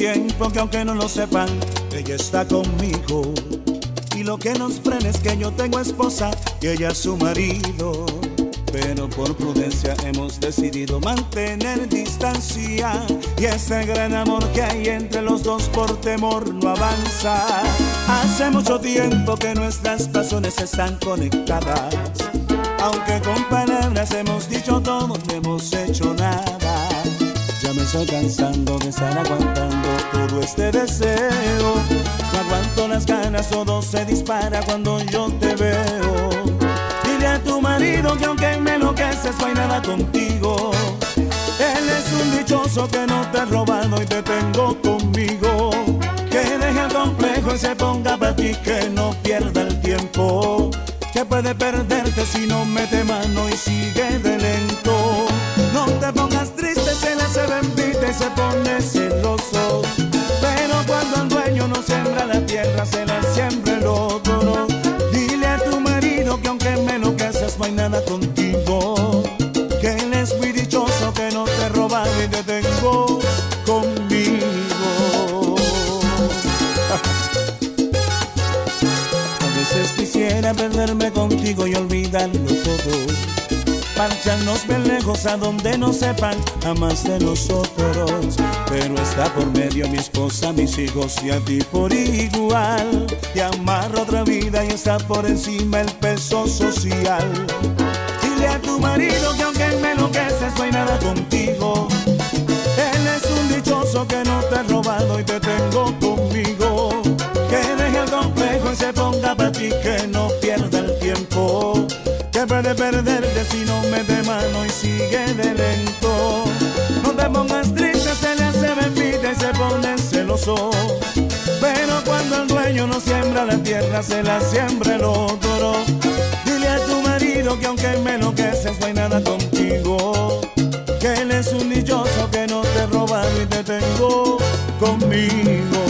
tiempo que aunque no lo sepan, ella está conmigo. Y lo que nos frena es que yo tengo esposa y ella su marido. Pero por prudencia hemos decidido mantener distancia. Y ese gran amor que hay entre los dos por temor no avanza. Hace mucho tiempo que nuestras pasiones están conectadas. Aunque con palabras hemos dicho todo, no hemos hecho nada. Ya me estoy cansando de estar aguantando todo este deseo. No aguanto las ganas, todo se dispara cuando yo te veo. Dile a tu marido que aunque me enloqueces no hay nada contigo. Él es un dichoso que no te ha robado y te tengo conmigo. Que deje el complejo y se ponga para ti, que no pierda el tiempo. Que puede perderte si no mete mano y sigue de se pone celoso. Pero cuando el dueño no siembra la tierra, se la siembra el otro. Dile a tu marido que aunque me enloqueces, no hay nada contigo. Que él es muy dichoso, que no te roba y te tengo conmigo. A veces quisiera perderme contigo y olvidarlo todo. Marcharnos bien lejos a donde no sepan jamás de nosotros. Pero está por medio mi esposa, mis hijos y a ti por igual. Y amarro otra vida y está por encima el peso social. Dile a tu marido que aunque me enloqueces no hay nada contigo. Él es un dichoso que no te ha robado y te tengo conmigo. Que deje el complejo y se ponga para ti, que no. Puede perderte si no mete mano y sigue de lento. No te pongas triste, se le hace bebida y se pone celoso. Pero cuando el dueño no siembra la tierra, se la siembra el otro. Dile a tu marido que aunque me enloqueces, no hay nada contigo. Que él es un dichoso que no te ha robado y te tengo conmigo.